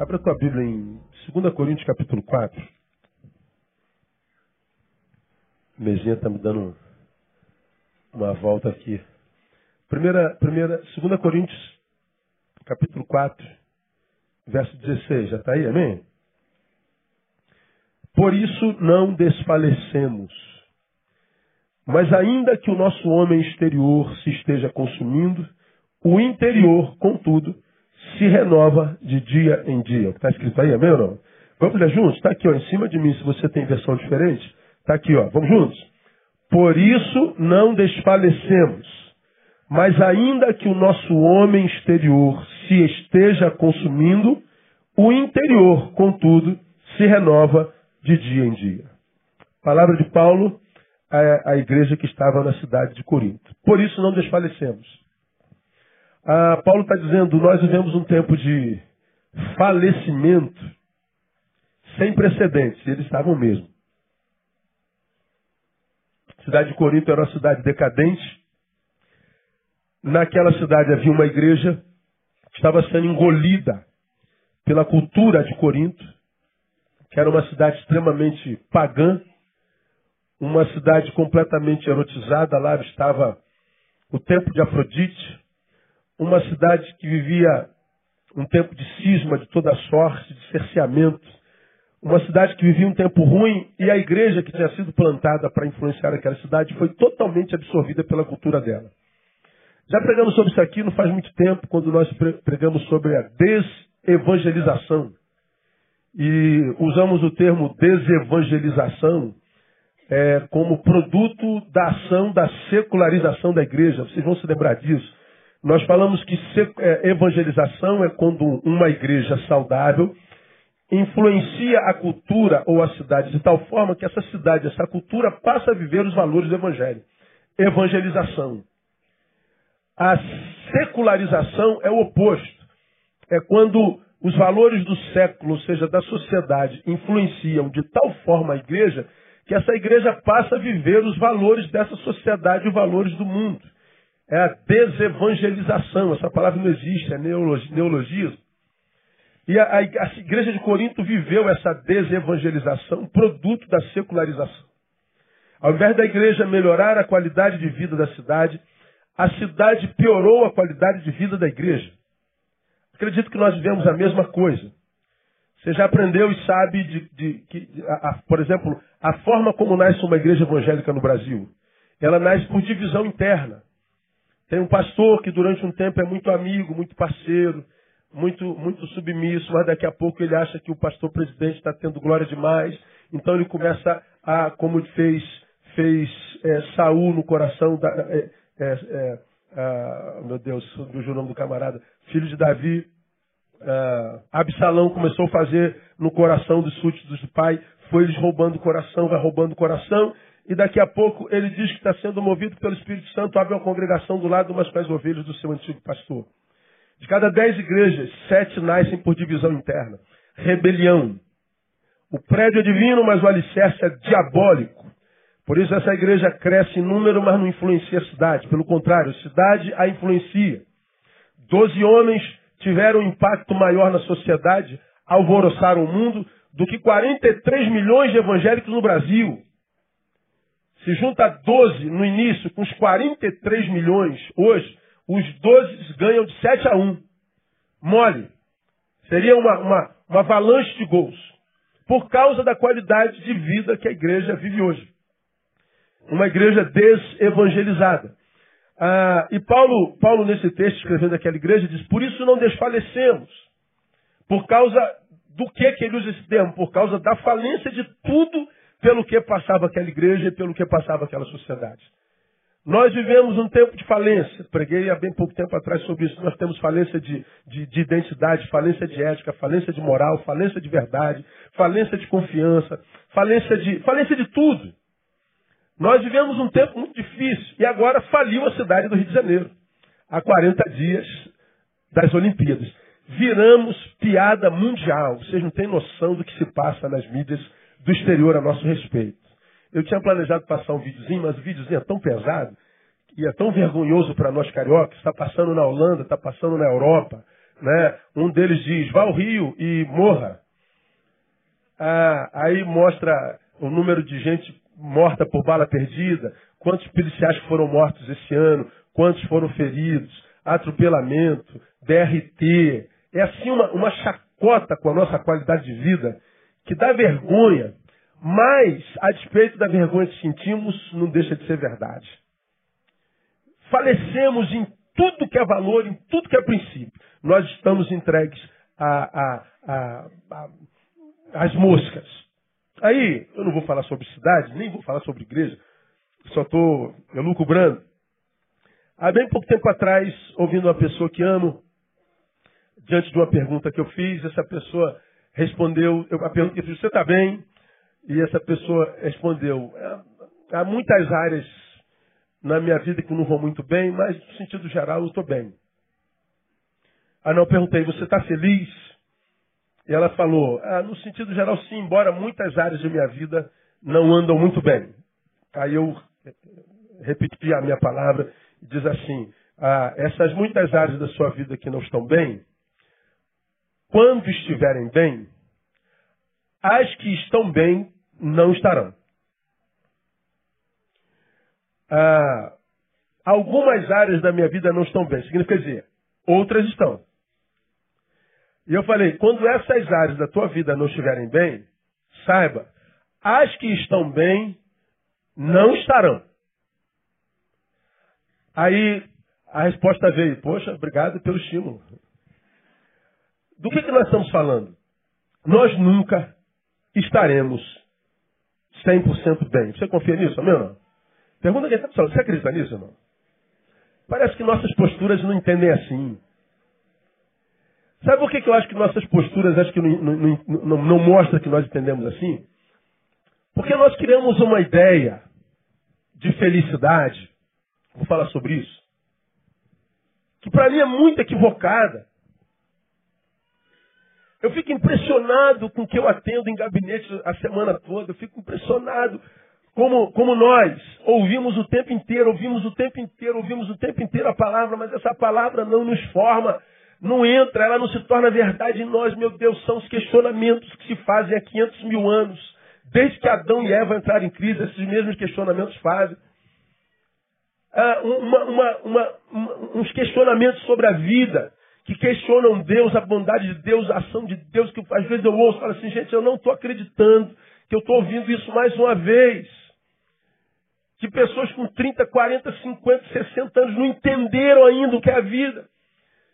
Abra a tua Bíblia em 2 Coríntios capítulo 4. Mesinha está me dando uma volta aqui. Primeira, primeira, 2 Coríntios capítulo 4, verso 16. Já está aí, amém? Por isso não desfalecemos. Mas ainda que o nosso homem exterior se esteja consumindo, o interior, contudo, se renova de dia em dia. Está escrito aí, amém ou não? Vamos ler juntos? Está aqui ó, em cima de mim, se você tem versão diferente. Está aqui, ó. Vamos juntos? Por isso não desfalecemos. Mas ainda que o nosso homem exterior se esteja consumindo, o interior, contudo, se renova de dia em dia. Palavra de Paulo à, igreja que estava na cidade de Corinto. Por isso não desfalecemos. Ah, Paulo está dizendo, nós vivemos um tempo de falecimento sem precedentes. Eles estavam mesmo. A cidade de Corinto era uma cidade decadente. Naquela cidade havia uma igreja que estava sendo engolida pela cultura de Corinto, que era uma cidade extremamente pagã, uma cidade completamente erotizada. Lá estava o templo de Afrodite, uma cidade que vivia um tempo de cisma de toda sorte, de cerceamento, uma cidade que vivia um tempo ruim e a igreja que tinha sido plantada para influenciar aquela cidade foi totalmente absorvida pela cultura dela. Já pregamos sobre isso aqui não faz muito tempo, quando nós pregamos sobre a desevangelização. E usamos o termo desevangelização é, como produto da ação da secularização da igreja. Vocês vão se lembrar disso. Nós falamos que é, evangelização é quando uma igreja saudável influencia a cultura ou a cidade de tal forma que essa cidade, essa cultura passa a viver os valores do evangelho. Evangelização. A secularização é o oposto. É quando os valores do século, ou seja, da sociedade, influenciam de tal forma a igreja que essa igreja passa a viver os valores dessa sociedade, os valores do mundo. É a desevangelização. Essa palavra não existe, é neologismo. E a, a, a igreja de Corinto viveu essa desevangelização, produto da secularização. Ao invés da igreja melhorar a qualidade de vida da cidade, a cidade piorou a qualidade de vida da igreja. Acredito que nós vivemos a mesma coisa. Você já aprendeu e sabe de, de, que, a, a, por exemplo, a forma como nasce uma igreja evangélica no Brasil. Ela nasce por divisão interna. Tem um pastor que durante um tempo é muito amigo, muito parceiro, muito, muito submisso, mas daqui a pouco ele acha que o pastor presidente está tendo glória demais. Então ele começa a, como fez, fez é, Saul no coração da. É, é, é a, meu Deus, o nome do camarada, filho de Davi. Uh, Absalão começou a fazer no coração dos súditos do pai, foi eles roubando o coração, vai roubando o coração, e daqui a pouco ele diz que está sendo movido pelo Espírito Santo, abre uma congregação do lado umas com as ovelhas do seu antigo pastor. De cada dez igrejas, sete nascem por divisão interna. Rebelião. O prédio é divino, mas o alicerce é diabólico. Por isso essa igreja cresce em número, mas não influencia a cidade. Pelo contrário, a cidade a influencia. Doze homens tiveram um impacto maior na sociedade, alvoroçaram o mundo, do que 43 milhões de evangélicos no Brasil. Se junta 12 no início com os 43 milhões hoje, os 12 ganham de 7 a 1. Mole. Seria uma, uma, uma avalanche de gols. Por causa da qualidade de vida que a igreja vive hoje. Uma igreja desevangelizada. Ah, e Paulo, Paulo, nesse texto, escrevendo aquela igreja, diz: Por isso não desfalecemos. Por causa do que, que ele usa esse termo? Por causa da falência de tudo pelo que passava aquela igreja e pelo que passava aquela sociedade. Nós vivemos um tempo de falência. Preguei há bem pouco tempo atrás sobre isso. Nós temos falência de, de, de, identidade, falência de ética, falência de moral, falência de verdade, falência de confiança, falência de, falência de tudo. Nós vivemos um tempo muito difícil e agora faliu a cidade do Rio de Janeiro. Há 40 dias das Olimpíadas. Viramos piada mundial. Vocês não têm noção do que se passa nas mídias do exterior a nosso respeito. Eu tinha planejado passar um videozinho, mas o videozinho é tão pesado e é tão vergonhoso para nós cariocas. Está passando na Holanda, está passando na Europa, Né? Um deles diz, vá ao rio e morra. Ah, aí mostra o número de gente morta por bala perdida, quantos policiais foram mortos esse ano, quantos foram feridos, atropelamento, DRT. É assim uma, uma chacota com a nossa qualidade de vida que dá vergonha, mas, a despeito da vergonha que sentimos, não deixa de ser verdade. Falecemos em tudo que é valor, em tudo que é princípio. Nós estamos entregues às moscas. Aí, eu não vou falar sobre cidade, nem vou falar sobre igreja, só estou elucubrando. Há bem pouco tempo atrás, ouvindo uma pessoa que amo, diante de uma pergunta que eu fiz, essa pessoa respondeu, eu, fiz, você está bem? E essa pessoa respondeu, é, há muitas áreas na minha vida que não vão muito bem, mas no sentido geral eu estou bem. Ah, não, perguntei, você está feliz? E ela falou, ah, no sentido geral sim, embora muitas áreas de minha vida não andam muito bem. Aí eu repeti a minha palavra diz assim, ah, essas muitas áreas da sua vida que não estão bem, quando estiverem bem, as que estão bem não estarão. Ah, algumas áreas da minha vida não estão bem. Significa dizer, outras estão. E eu falei, quando essas áreas da tua vida não estiverem bem, saiba, as que estão bem não estarão. Aí a resposta veio, poxa, obrigado pelo estímulo. Do que, que nós estamos falando? Nós nunca estaremos 100% bem. Você confia nisso, amém ou não? Pergunta quem está falando. Você acredita nisso, irmão? Parece que nossas posturas não entendem assim. Sabe por que, que eu acho que nossas posturas acho que não, não, não, não mostra que nós entendemos assim? Porque nós criamos uma ideia de felicidade, vou falar sobre isso, que para mim é muito equivocada. Eu fico impressionado com o que eu atendo em gabinete a semana toda. Eu fico impressionado como, como nós ouvimos o tempo inteiro, ouvimos o tempo inteiro, ouvimos o tempo inteiro a palavra, mas essa palavra não nos forma, não entra, ela não se torna verdade em nós. Meu Deus, são os questionamentos que se fazem há 500 mil anos. Desde que Adão e Eva entraram em crise, esses mesmos questionamentos fazem. Ah, uma, uma, uma, uns questionamentos sobre a vida que questionam Deus, a bondade de Deus, a ação de Deus, que às vezes eu ouço e falo assim, gente, eu não estou acreditando que eu estou ouvindo isso mais uma vez. Que pessoas com 30, 40, 50, 60 anos não entenderam ainda o que é a vida.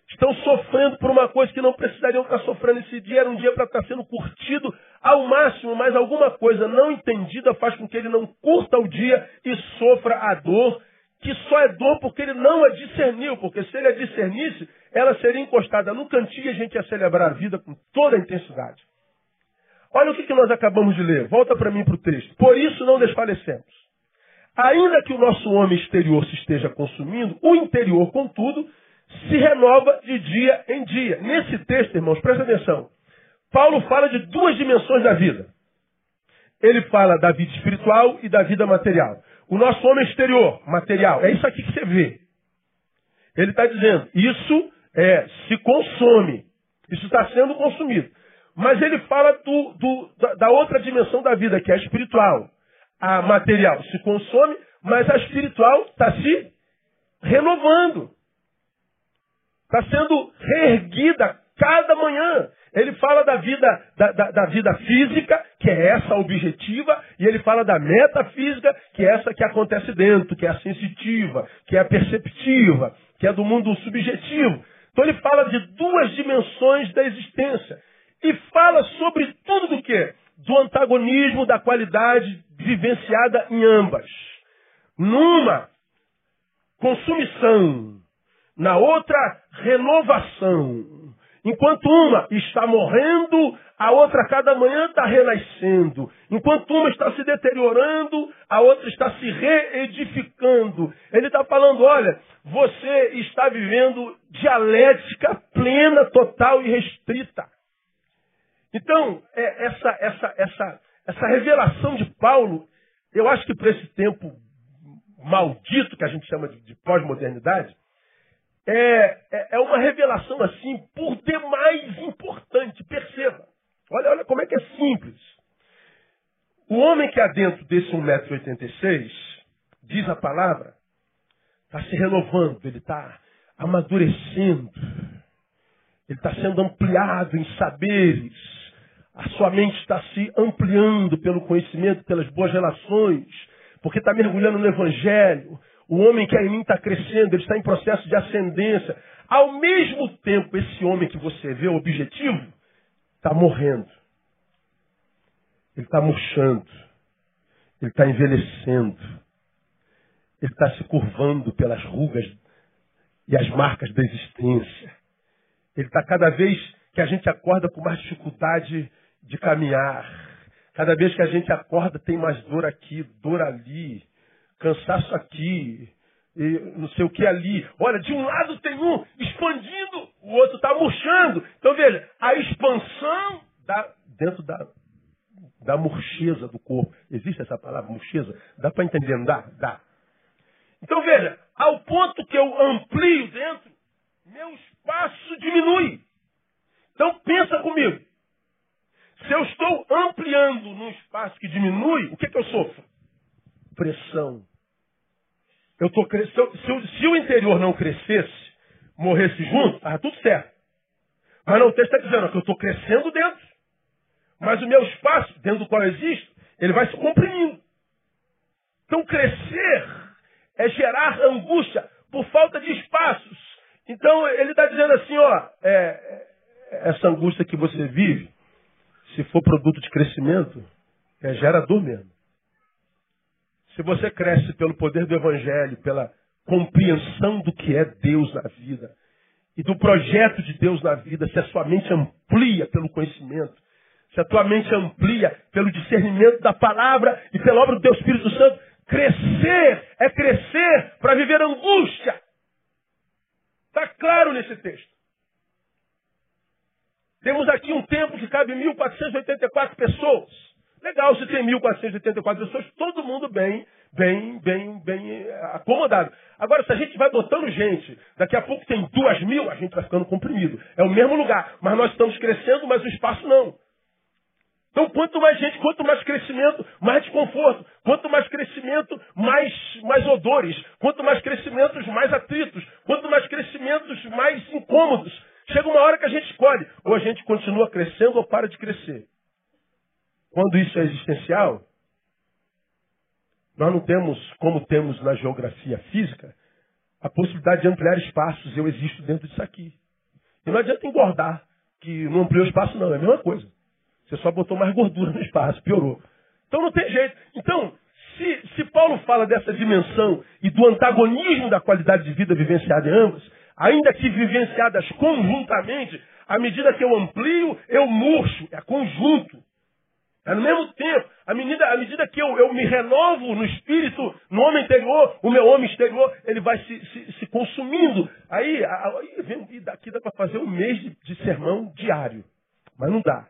Estão sofrendo por uma coisa que não precisariam estar sofrendo. Esse dia era um dia para estar sendo curtido ao máximo, mas alguma coisa não entendida faz com que ele não curta o dia e sofra a dor que só é dor porque ele não a discerniu, porque se ele a discernisse, ela seria encostada no cantinho e a gente ia celebrar a vida com toda a intensidade. Olha o que, que nós acabamos de ler. Volta para mim para o texto. Por isso não desfalecemos. Ainda que o nosso homem exterior se esteja consumindo, o interior, contudo, se renova de dia em dia. Nesse texto, irmãos, presta atenção. Paulo fala de duas dimensões da vida. Ele fala da vida espiritual e da vida material. O nosso homem exterior, material, é isso aqui que você vê. Ele está dizendo, isso é, se consome. Isso está sendo consumido. Mas ele fala do, do, da, da outra dimensão da vida, que é a espiritual. A material se consome, mas a espiritual está se renovando. Está sendo reerguida cada manhã. Ele fala da vida, da, da, da, vida física, que é essa objetiva, e ele fala da metafísica, que é essa que acontece dentro, que é a sensitiva, que é a perceptiva, que é do mundo subjetivo. Então ele fala de duas dimensões da existência. E fala sobre tudo do que? Do antagonismo da qualidade vivenciada em ambas. Numa, consumição. Na outra, renovação. Enquanto uma está morrendo, a outra cada manhã está renascendo. Enquanto uma está se deteriorando, a outra está se reedificando. Ele está falando, olha, você está vivendo dialética plena, total e restrita. Então, é, essa, essa, essa, essa revelação de Paulo, eu acho que para esse tempo maldito que a gente chama de, de pós-modernidade, é, é, é uma revelação assim, por demais importante. Perceba. Olha, olha como é que é simples. O homem que há dentro desse 1,86m, diz a palavra, está se renovando, ele está amadurecendo, ele está sendo ampliado em saberes, a sua mente está se ampliando pelo conhecimento, pelas boas relações, porque está mergulhando no Evangelho. O homem que é em mim está crescendo, ele está em processo de ascendência. Ao mesmo tempo, esse homem que você vê, o objetivo, está morrendo. Ele está murchando. Ele está envelhecendo. Ele está se curvando pelas rugas e as marcas da existência. Ele está cada vez que a gente acorda com mais dificuldade de caminhar. Cada vez que a gente acorda tem mais dor aqui, dor ali, cansaço aqui, não sei o que ali. Olha, de um lado tem um expandindo, o outro está murchando. Então veja, a expansão da, dentro da, da murcheza do corpo. Existe essa palavra, murcheza? Dá para entender, não dá? Dá. Então veja, ao ponto que eu amplio dentro, meu espaço diminui. Então pensa comigo. Se eu estou ampliando num espaço que diminui, o que, que eu sofro? Pressão. Eu tô cre... se, se, o interior não crescesse, morresse junto, estava tudo certo. Mas não, o texto está dizendo que eu estou crescendo dentro. Mas o meu espaço, dentro do qual eu existo, ele vai se comprimindo. Então crescer é gerar angústia por falta de espaços. Então ele está dizendo assim, ó, é, é, essa angústia que você vive, se for produto de crescimento, é gerador mesmo. Se você cresce pelo poder do Evangelho, pela compreensão do que é Deus na vida e do projeto de Deus na vida, se a sua mente amplia pelo conhecimento, se a tua mente amplia pelo discernimento da palavra e pela obra do Deus Espírito Santo, crescer é crescer para viver angústia. Está claro nesse texto. Temos aqui um templo que cabe 1.484 pessoas. Legal se tem 1.484 pessoas, todo mundo bem, bem, bem, bem eh, acomodado. Agora, se a gente vai botando gente, daqui a pouco tem duas mil, a gente vai ficando comprimido. É o mesmo lugar, mas nós estamos crescendo, mas o espaço não. Então, quanto mais gente, quanto mais crescimento, mais desconforto. Quanto mais crescimento, mais, mais odores. Quanto mais crescimentos, mais atritos. Quanto mais crescimentos, mais incômodos. Chega uma hora que a gente escolhe. Ou a gente continua crescendo ou para de crescer. Quando isso é existencial, nós não temos, como temos na geografia física, a possibilidade de ampliar espaços. Eu existo dentro disso aqui. E não adianta engordar, que não ampliou espaço, não. É a mesma coisa. Você só botou mais gordura no espaço, piorou. Então não tem jeito. Então, se, se Paulo fala dessa dimensão e do antagonismo da qualidade de vida vivenciada em ambas, ainda que vivenciadas conjuntamente, à medida que eu amplio, eu murcho, é conjunto. É no mesmo tempo, à medida, à medida que eu, eu me renovo no espírito, no homem interior, o meu homem exterior, ele vai se, se, se consumindo. Aí, aí vem, daqui dá para fazer um mês de, de sermão diário. Mas não dá.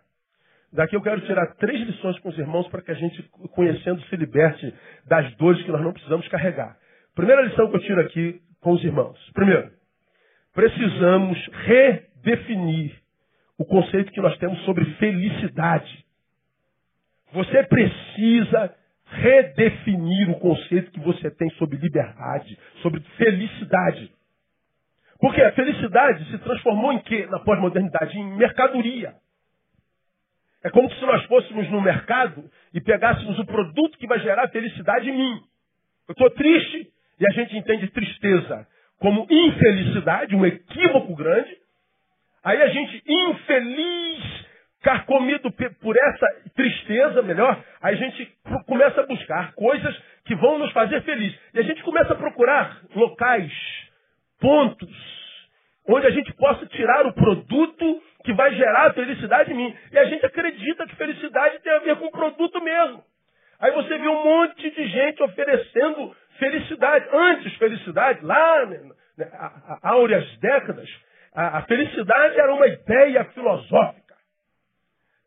Daqui eu quero tirar três lições com os irmãos para que a gente, conhecendo, se liberte das dores que nós não precisamos carregar. Primeira lição que eu tiro aqui com os irmãos. Primeiro, precisamos redefinir o conceito que nós temos sobre felicidade. Você precisa redefinir o conceito que você tem sobre liberdade, sobre felicidade. Porque a felicidade se transformou em quê na pós-modernidade? Em mercadoria. É como se nós fôssemos no mercado e pegássemos o produto que vai gerar felicidade em mim. Eu estou triste e a gente entende tristeza como infelicidade, um equívoco grande. Aí a gente, infeliz, carcomido por essa tristeza, melhor, a gente começa a buscar coisas que vão nos fazer felizes. E a gente começa a procurar locais, pontos, onde a gente possa tirar o produto que vai gerar felicidade em mim. E a gente acredita que felicidade tem a ver com produto mesmo. Aí você vê um monte de gente oferecendo felicidade. Antes, felicidade, lá né, né há áureas décadas, a, a, felicidade era uma ideia filosófica.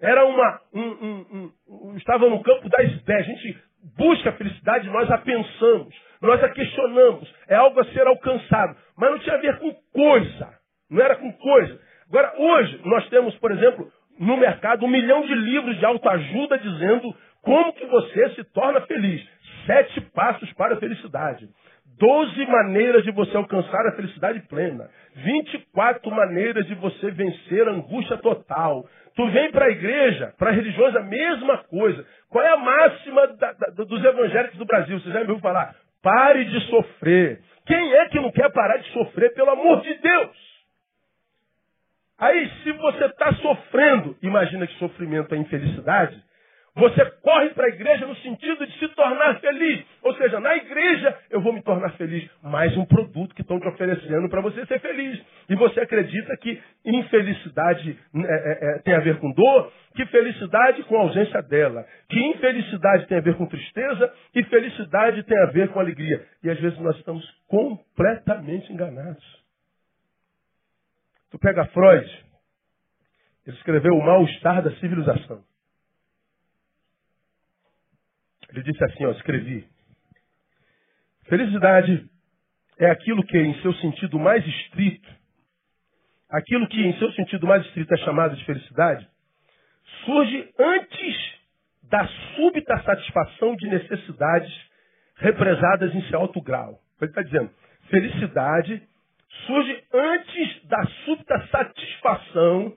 Era uma. Um, um, um, estava no campo das ideias. A gente busca a felicidade, nós a pensamos. nós a questionamos. É algo a ser alcançado. Mas não tinha a ver com coisa. Não era com coisa. Agora, hoje, nós temos, por exemplo, no mercado um milhão de livros de autoajuda dizendo como que você se torna feliz. Sete passos para a felicidade. Doze maneiras de você alcançar a felicidade plena. Vinte e quatro maneiras de você vencer a angústia total. Tu vem para a igreja, para religiões, a mesma coisa. Qual é a máxima da, da, dos evangélicos do Brasil? Você já me ouviu falar? Pare de sofrer. Quem é que não quer parar de sofrer, pelo amor de Deus? Aí, se você está sofrendo, imagina que sofrimento é infelicidade, você corre para a igreja no sentido de se tornar feliz. Ou seja, na igreja eu vou me tornar feliz. Mais um produto que estão te oferecendo para você ser feliz. E você acredita que infelicidade é, é, é, tem a ver com dor, que felicidade com a ausência dela, que infelicidade tem a ver com tristeza e felicidade tem a ver com alegria. E às vezes nós estamos completamente enganados. Tu pega Freud, ele escreveu O Mal-Estar da Civilização. Ele disse assim, ó, escrevi. Felicidade é aquilo que, em seu sentido mais estrito, aquilo que, em seu sentido mais estrito, é chamado de felicidade, surge antes da súbita satisfação de necessidades represadas em seu alto grau. Ele está dizendo, felicidade surge antes da súbita satisfação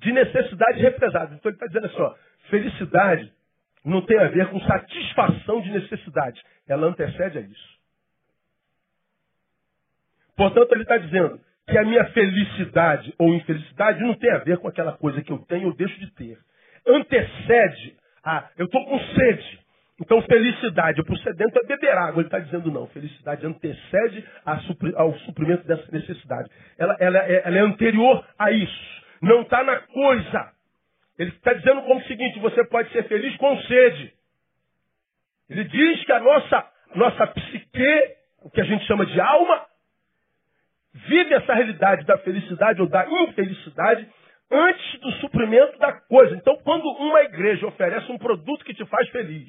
de necessidades represadas. Então ele está dizendo assim, ó, felicidade não tem a ver com satisfação de necessidade. Ela antecede a isso. Portanto, ele está dizendo que a minha felicidade ou infelicidade não tem a ver com aquela coisa que eu tenho ou deixo de ter. Antecede a. Eu estou com sede. Então, felicidade para o sedento é beber água. Ele está dizendo não. Felicidade antecede ao suprimento dessa necessidade. Ela, ela, é, ela é anterior a isso. Não está na coisa. Ele está dizendo como o seguinte: você pode ser feliz com sede. Ele diz que a nossa, nossa psique, o que a gente chama de alma, vive essa realidade da felicidade ou da infelicidade antes do suprimento da coisa. Então, quando uma igreja oferece um produto que te faz feliz,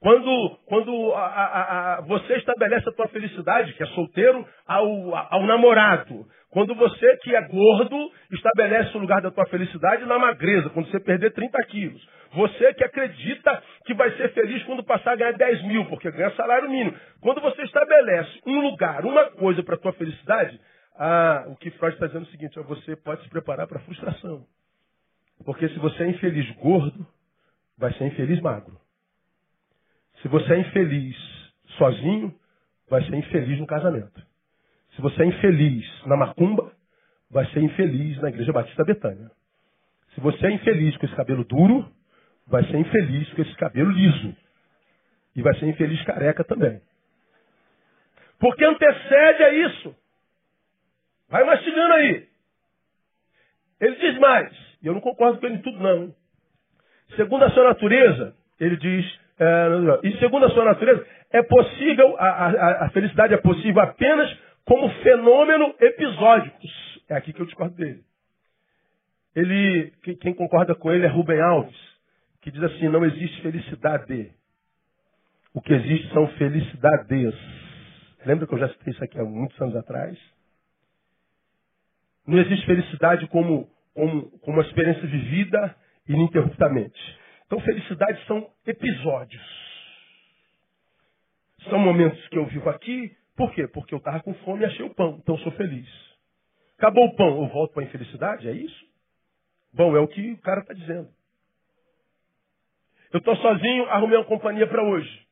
quando, quando a, a, a, você estabelece a tua felicidade, que é solteiro, ao, ao namorado. Quando você que é gordo, estabelece o lugar da tua felicidade na magreza, quando você perder 30 quilos. Você que acredita que vai ser feliz quando passar a ganhar 10 mil, porque ganha salário mínimo. Quando você estabelece um lugar, uma coisa para a tua felicidade, ah, o que Freud está dizendo é o seguinte, você pode se preparar para a frustração. Porque se você é infeliz gordo, vai ser infeliz magro. Se você é infeliz sozinho, vai ser infeliz no casamento. Se você é infeliz na macumba, vai ser infeliz na Igreja Batista Betânia. Se você é infeliz com esse cabelo duro, vai ser infeliz com esse cabelo liso. E vai ser infeliz careca também. Porque antecede a isso. Vai mastigando aí. Ele diz mais, e eu não concordo com ele em tudo não. Segundo a sua natureza, ele diz, é, e segundo a sua natureza, é possível, a, a, a, felicidade é possível apenas como fenômeno episódicos. É aqui que eu discordo dele. Ele, quem concorda com ele é Rubem Alves, que diz assim, não existe felicidade. O que existe são felicidades. Lembra que eu já citei isso aqui há muitos anos atrás? Não existe felicidade como, como, como uma experiência vivida ininterruptamente. Então, felicidade são episódios. São momentos que eu vivo aqui. Por quê? Porque eu estava com fome e achei o pão. Então, sou feliz. Acabou o pão, eu volto para a infelicidade? É isso? Bom, é o que o cara está dizendo. Eu estou sozinho, arrumei uma companhia para hoje.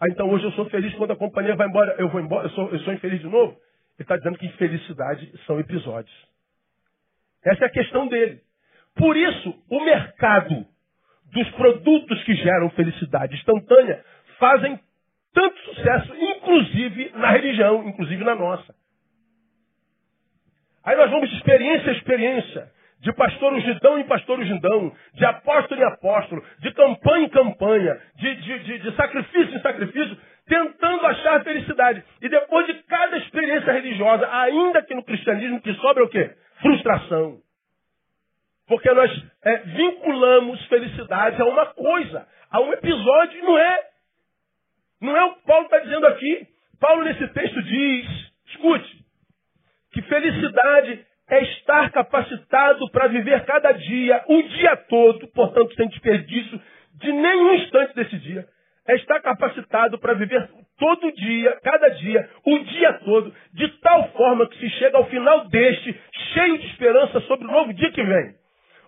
Ah, então hoje eu sou feliz quando a companhia vai embora, eu vou embora, eu sou, eu sou infeliz de novo? Ele está dizendo que infelicidade são episódios. Essa é a questão dele. Por isso, o mercado dos produtos que geram felicidade instantânea fazem tanto sucesso, inclusive na religião, inclusive na nossa. Aí nós vamos de experiência a experiência, de pastor ungidão em pastor ungidão, de apóstolo em apóstolo, de campanha em campanha, de, de, de, de sacrifício em sacrifício, tentando achar felicidade. E depois de cada experiência religiosa, ainda que no cristianismo, que sobra o quê? Frustração. Porque nós é, vinculamos felicidade a uma coisa, a um episódio, e não é. Não é o que Paulo está dizendo aqui. Paulo nesse texto diz, escute, que felicidade é estar capacitado para viver cada dia, o dia todo, portanto, sem desperdício de nenhum instante desse dia. É estar capacitado para viver todo dia, cada dia, o dia todo, de tal forma que se chega ao final deste, cheio de esperança sobre o novo dia que vem.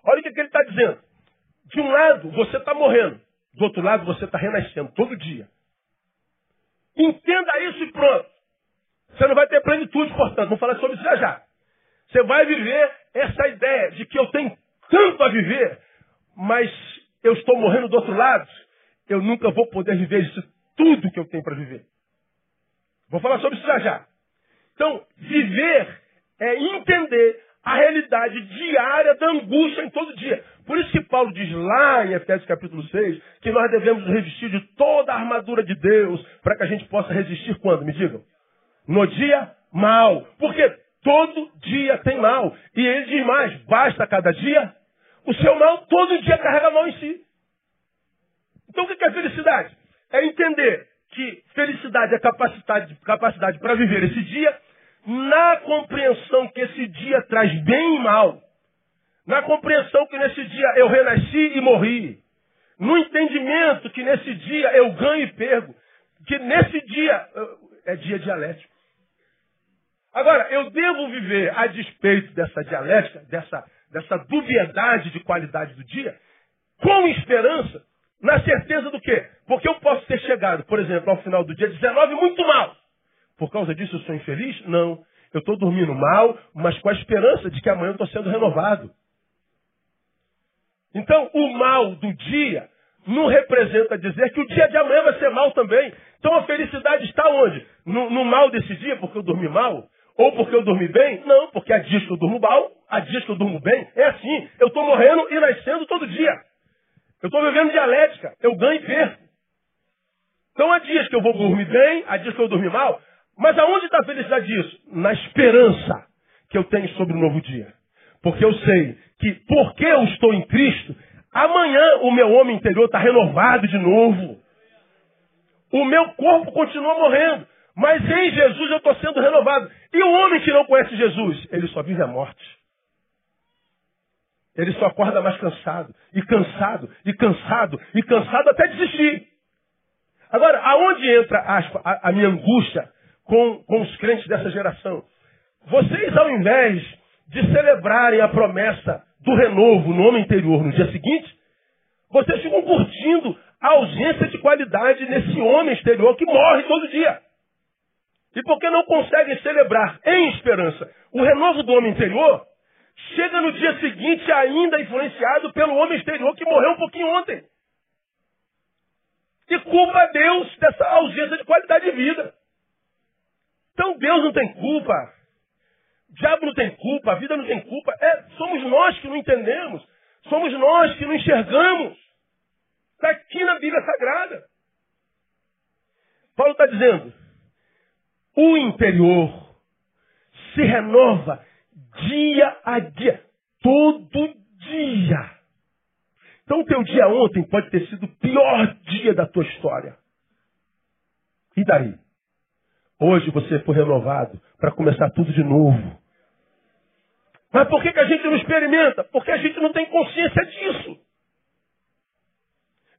Olha o que, que ele está dizendo. De um lado, você está morrendo. Do outro lado, você está renascendo todo dia. Entenda isso e pronto. Você não vai ter plenitude, portanto. Vamos falar sobre isso já já. Você vai viver essa ideia de que eu tenho tanto a viver, mas eu estou morrendo do outro lado. Eu nunca vou poder viver isso tudo que eu tenho para viver. Vou falar sobre isso já já. Então, viver é entender a realidade diária da angústia em todo dia. Por isso que Paulo diz lá em Efésios capítulo 6 que nós devemos revestir de toda a armadura de Deus para que a gente possa resistir quando? Me digam. No dia mal. Porque todo dia tem mal. E ele diz mais, basta cada dia. O seu mal todo dia carrega mal em si. Então o que é felicidade? É entender que felicidade é capacidade, capacidade para viver esse dia na compreensão que esse dia traz bem e mal, na compreensão que nesse dia eu renasci e morri, no entendimento que nesse dia eu ganho e perco, que nesse dia é dia dialético. Agora, eu devo viver a despeito dessa dialética, dessa, dessa dubiedade de qualidade do dia, com esperança, na certeza do quê? Porque eu posso ter chegado, por exemplo, ao final do dia 19 muito mal. Por causa disso eu sou infeliz? Não. Eu estou dormindo mal, mas com a esperança de que amanhã eu estou sendo renovado. Então, o mal do dia não representa dizer que o dia de amanhã vai ser mal também. Então a felicidade está onde? No, no mal desse dia, porque eu dormi mal? Ou porque eu dormi bem? Não, porque há dias que eu durmo mal, há dias que eu durmo bem. É assim. Eu estou morrendo e nascendo todo dia. Eu estou vivendo dialética. Eu ganho e perco. Então há dias que eu vou dormir bem, há dias que eu vou dormir mal. Mas aonde está a felicidade disso? Na esperança que eu tenho sobre o novo dia. Porque eu sei que porque eu estou em Cristo, amanhã o meu homem interior está renovado de novo. O meu corpo continua morrendo. Mas em Jesus eu estou sendo renovado. E o homem que não conhece Jesus, ele só vive a morte. Ele só acorda mais cansado, e cansado, e cansado, e cansado até desistir. Agora, aonde entra a, a, a minha angústia com, com os crentes dessa geração. Vocês, ao invés de celebrarem a promessa do renovo no homem interior no dia seguinte, vocês ficam curtindo a ausência de qualidade nesse homem exterior que morre todo dia. E porque não conseguem celebrar em esperança o renovo do homem interior, chega no dia seguinte ainda influenciado pelo homem exterior que morreu um pouquinho ontem. E culpa Deus dessa ausência de qualidade de vida. Então Deus não tem culpa. O diabo não tem culpa, a vida não tem culpa. É, somos nós que não entendemos. Somos nós que não enxergamos. Está aqui na Bíblia Sagrada. Paulo está dizendo: o interior se renova dia a dia, todo dia. Então o teu dia ontem pode ter sido o pior dia da tua história. E daí? Hoje você foi renovado para começar tudo de novo. Mas por que, que a gente não experimenta? Porque a gente não tem consciência disso.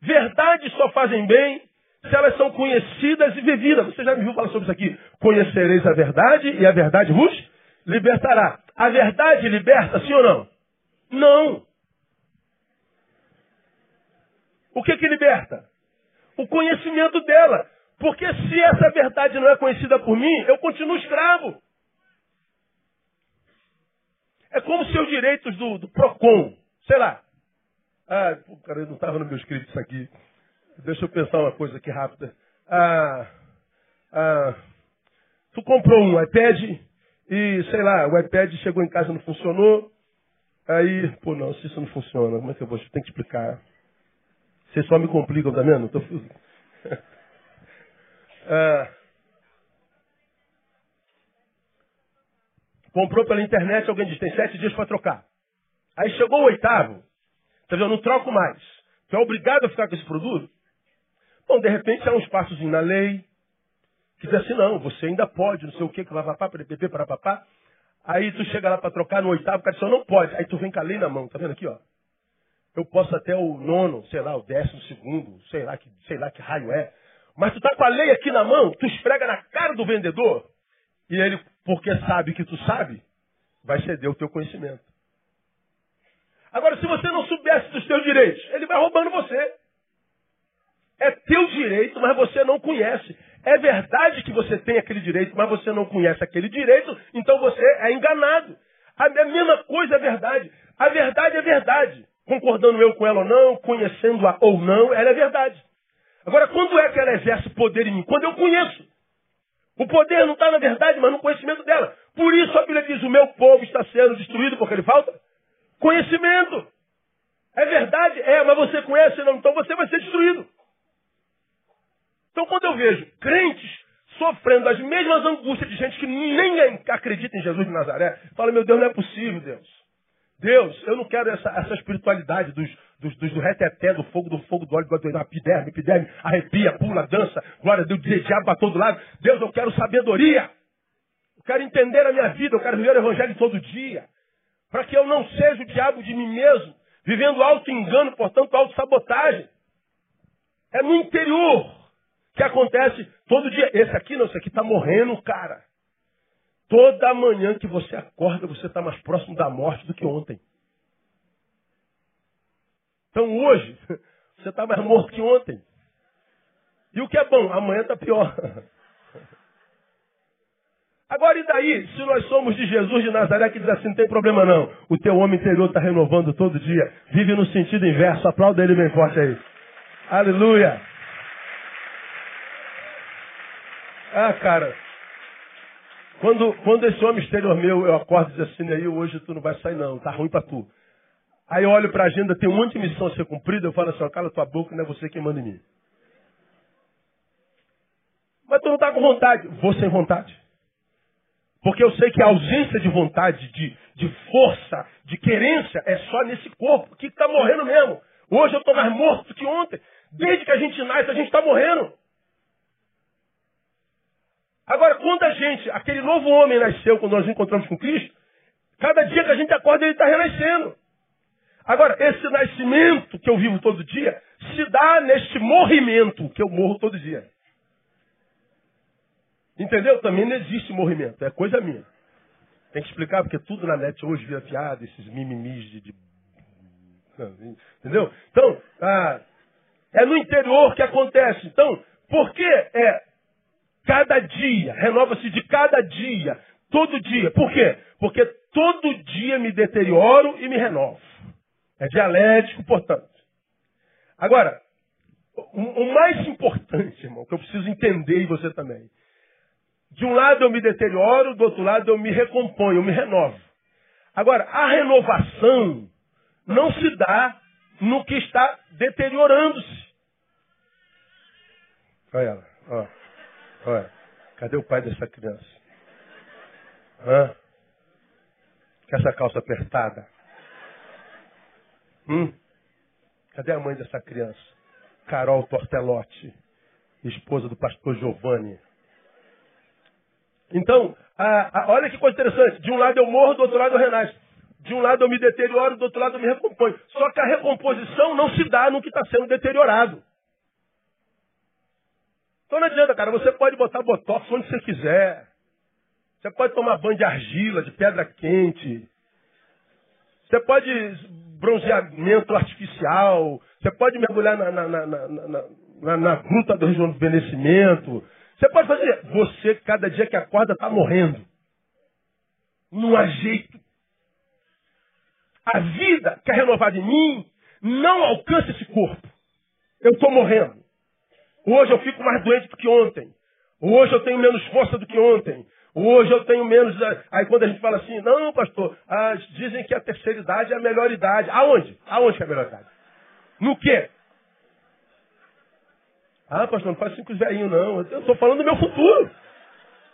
Verdades só fazem bem se elas são conhecidas e vividas. Você já me viu falar sobre isso aqui. Conhecereis a verdade e a verdade vos libertará. A verdade liberta, sim ou não? Não. O que que liberta? O conhecimento dela. Porque se essa verdade não é conhecida por mim, eu continuo escravo. É como se os direitos do, do PROCON, sei lá. Ah, pô, cara, não estava no meu escrito isso aqui. Deixa eu pensar uma coisa aqui rápida. Ah, ah, tu comprou um iPad e, sei lá, o iPad chegou em casa e não funcionou. Aí, pô, não, se isso não funciona, como é que eu vou? Tem que explicar. Vocês só me complicam, tá vendo? Tô... Ah, comprou pela internet, alguém disse, tem sete dias para trocar. Aí chegou o oitavo, tá vendo? Eu não troco mais. Tu é obrigado a ficar com esse produto? Bom, de repente há um espaçozinho na lei que diz assim, não, você ainda pode, não sei o que, que vai papá, para papá. Aí tu chega lá para trocar no oitavo, o cara diz, não pode. Aí tu vem com a lei na mão, tá vendo aqui, ó? Eu posso até o nono, sei lá, o décimo segundo, sei lá que, sei lá que raio é. Mas tu tá com a lei aqui na mão, tu esfrega na cara do vendedor, e ele, porque sabe que tu sabe, vai ceder o teu conhecimento. Agora, se você não soubesse dos teus direitos, ele vai roubando você. É teu direito, mas você não conhece. É verdade que você tem aquele direito, mas você não conhece aquele direito, então você é enganado. A mesma coisa é verdade. A verdade é verdade. Concordando eu com ela ou não, conhecendo-a ou não, ela é verdade. Agora, quando é que ela exerce poder em mim? Quando eu conheço. O poder não está na verdade, mas no conhecimento dela. Por isso a Bíblia diz: o meu povo está sendo destruído porque ele falta conhecimento. É verdade? É, mas você conhece não, então você vai ser destruído. Então, quando eu vejo crentes sofrendo as mesmas angústias de gente que nem acredita em Jesus de Nazaré, eu falo, meu Deus, não é possível, Deus. Deus, eu não quero essa, essa espiritualidade dos, dos, dos, do reteté, do fogo, do fogo, do óleo, do epiderme, epiderme, arrepia, pula, dança, glória a Deus, diabo para todo lado. Deus, eu quero sabedoria. Eu quero entender a minha vida, eu quero viver o evangelho todo dia. Para que eu não seja o diabo de mim mesmo, vivendo auto-engano, portanto, auto-sabotagem. É no interior que acontece todo dia. Esse aqui não, esse aqui está morrendo, cara. Toda manhã que você acorda, você está mais próximo da morte do que ontem. Então hoje, você está mais morto que ontem. E o que é bom, amanhã está pior. Agora e daí, se nós somos de Jesus de Nazaré que diz assim, não tem problema não. O teu homem interior está renovando todo dia. Vive no sentido inverso. Aplauda ele bem forte aí. Aleluia. Ah, cara. Quando, quando esse homem exterior meu, eu acordo e diz assim, aí hoje tu não vai sair não, tá ruim para tu. Aí eu olho para a agenda, tem um monte de missão a ser cumprida, eu falo assim, cala tua boca, não é você quem manda em mim. Mas tu não está com vontade. Vou sem vontade. Porque eu sei que a ausência de vontade, de, de força, de querência, é só nesse corpo que está morrendo mesmo. Hoje eu estou mais morto que ontem. Desde que a gente nasce, a gente está morrendo. Agora, quando a gente, aquele novo homem nasceu, quando nós encontramos com Cristo, cada dia que a gente acorda, ele está renascendo. Agora, esse nascimento que eu vivo todo dia, se dá neste morrimento que eu morro todo dia. Entendeu? Também não existe morrimento, é coisa minha. Tem que explicar, porque tudo na net hoje vira piada, esses mimimis de. de... Entendeu? Então, ah, é no interior que acontece. Então, por que é Cada dia, renova-se de cada dia, todo dia. Por quê? Porque todo dia me deterioro e me renovo. É dialético, portanto. Agora, o mais importante, irmão, que eu preciso entender e você também. De um lado eu me deterioro, do outro lado eu me recomponho, eu me renovo. Agora, a renovação não se dá no que está deteriorando-se. Olha ela, olha. Olha, cadê o pai dessa criança? Hã? Com essa calça apertada? Hum? Cadê a mãe dessa criança? Carol Tortelotti, esposa do pastor Giovanni. Então, a, a, olha que coisa interessante. De um lado eu morro, do outro lado eu renasço. De um lado eu me deterioro, do outro lado eu me recomponho. Só que a recomposição não se dá no que está sendo deteriorado. Então não adianta, cara. Você pode botar botox onde você quiser. Você pode tomar banho de argila, de pedra quente. Você pode bronzeamento artificial. Você pode mergulhar na, na, na, na, gruta do rejuvenescimento. Você pode fazer. Você, cada dia que acorda, está morrendo. Não há jeito. A vida que é renovada em mim não alcança esse corpo. Eu estou morrendo. Hoje eu fico mais doente do que ontem. Hoje eu tenho menos força do que ontem. Hoje eu tenho menos. Eh, aí quando a gente fala assim, não, pastor, ah, dizem que a terceira idade é a melhor idade. Aonde? Aonde que é a melhor idade? No quê? Ah, pastor, não faz cinco velhinhos, não. Eu estou falando do meu futuro.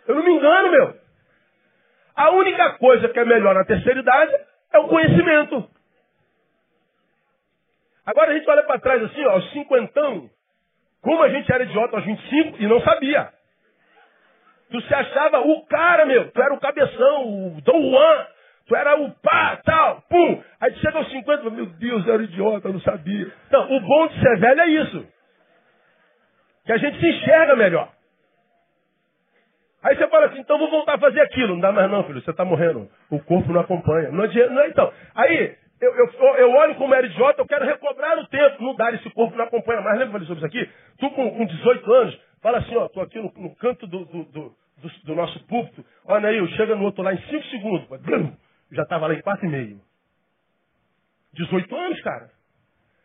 Eu não me engano, meu. A única coisa que é melhor na terceira idade é o conhecimento. Agora a gente olha para trás assim, ó, os cinquentão, como a gente era idiota aos 25 e não sabia. Tu se achava o cara, meu. Tu era o cabeção, o Dom Juan. Tu era o pá, tal, pum. Aí chega aos 50, meu Deus, eu era idiota, eu não sabia. Então, o bom de ser velho é isso. Que a gente se enxerga melhor. Aí você fala assim, então vou voltar a fazer aquilo. Não dá mais não, filho, você está morrendo. O corpo não acompanha. Não adianta, não, então. Aí, eu, eu, eu olho como era idiota, eu quero recobrar o tempo. Não dá, esse corpo não acompanha mais. Lembra que eu falei sobre isso aqui? Tu com, com 18 anos, fala assim, ó, tô aqui no, no canto do, do, do, do, nosso púlpito. Olha aí, chega no outro lá em 5 segundos. Já estava lá em 4 e meio. 18 anos, cara.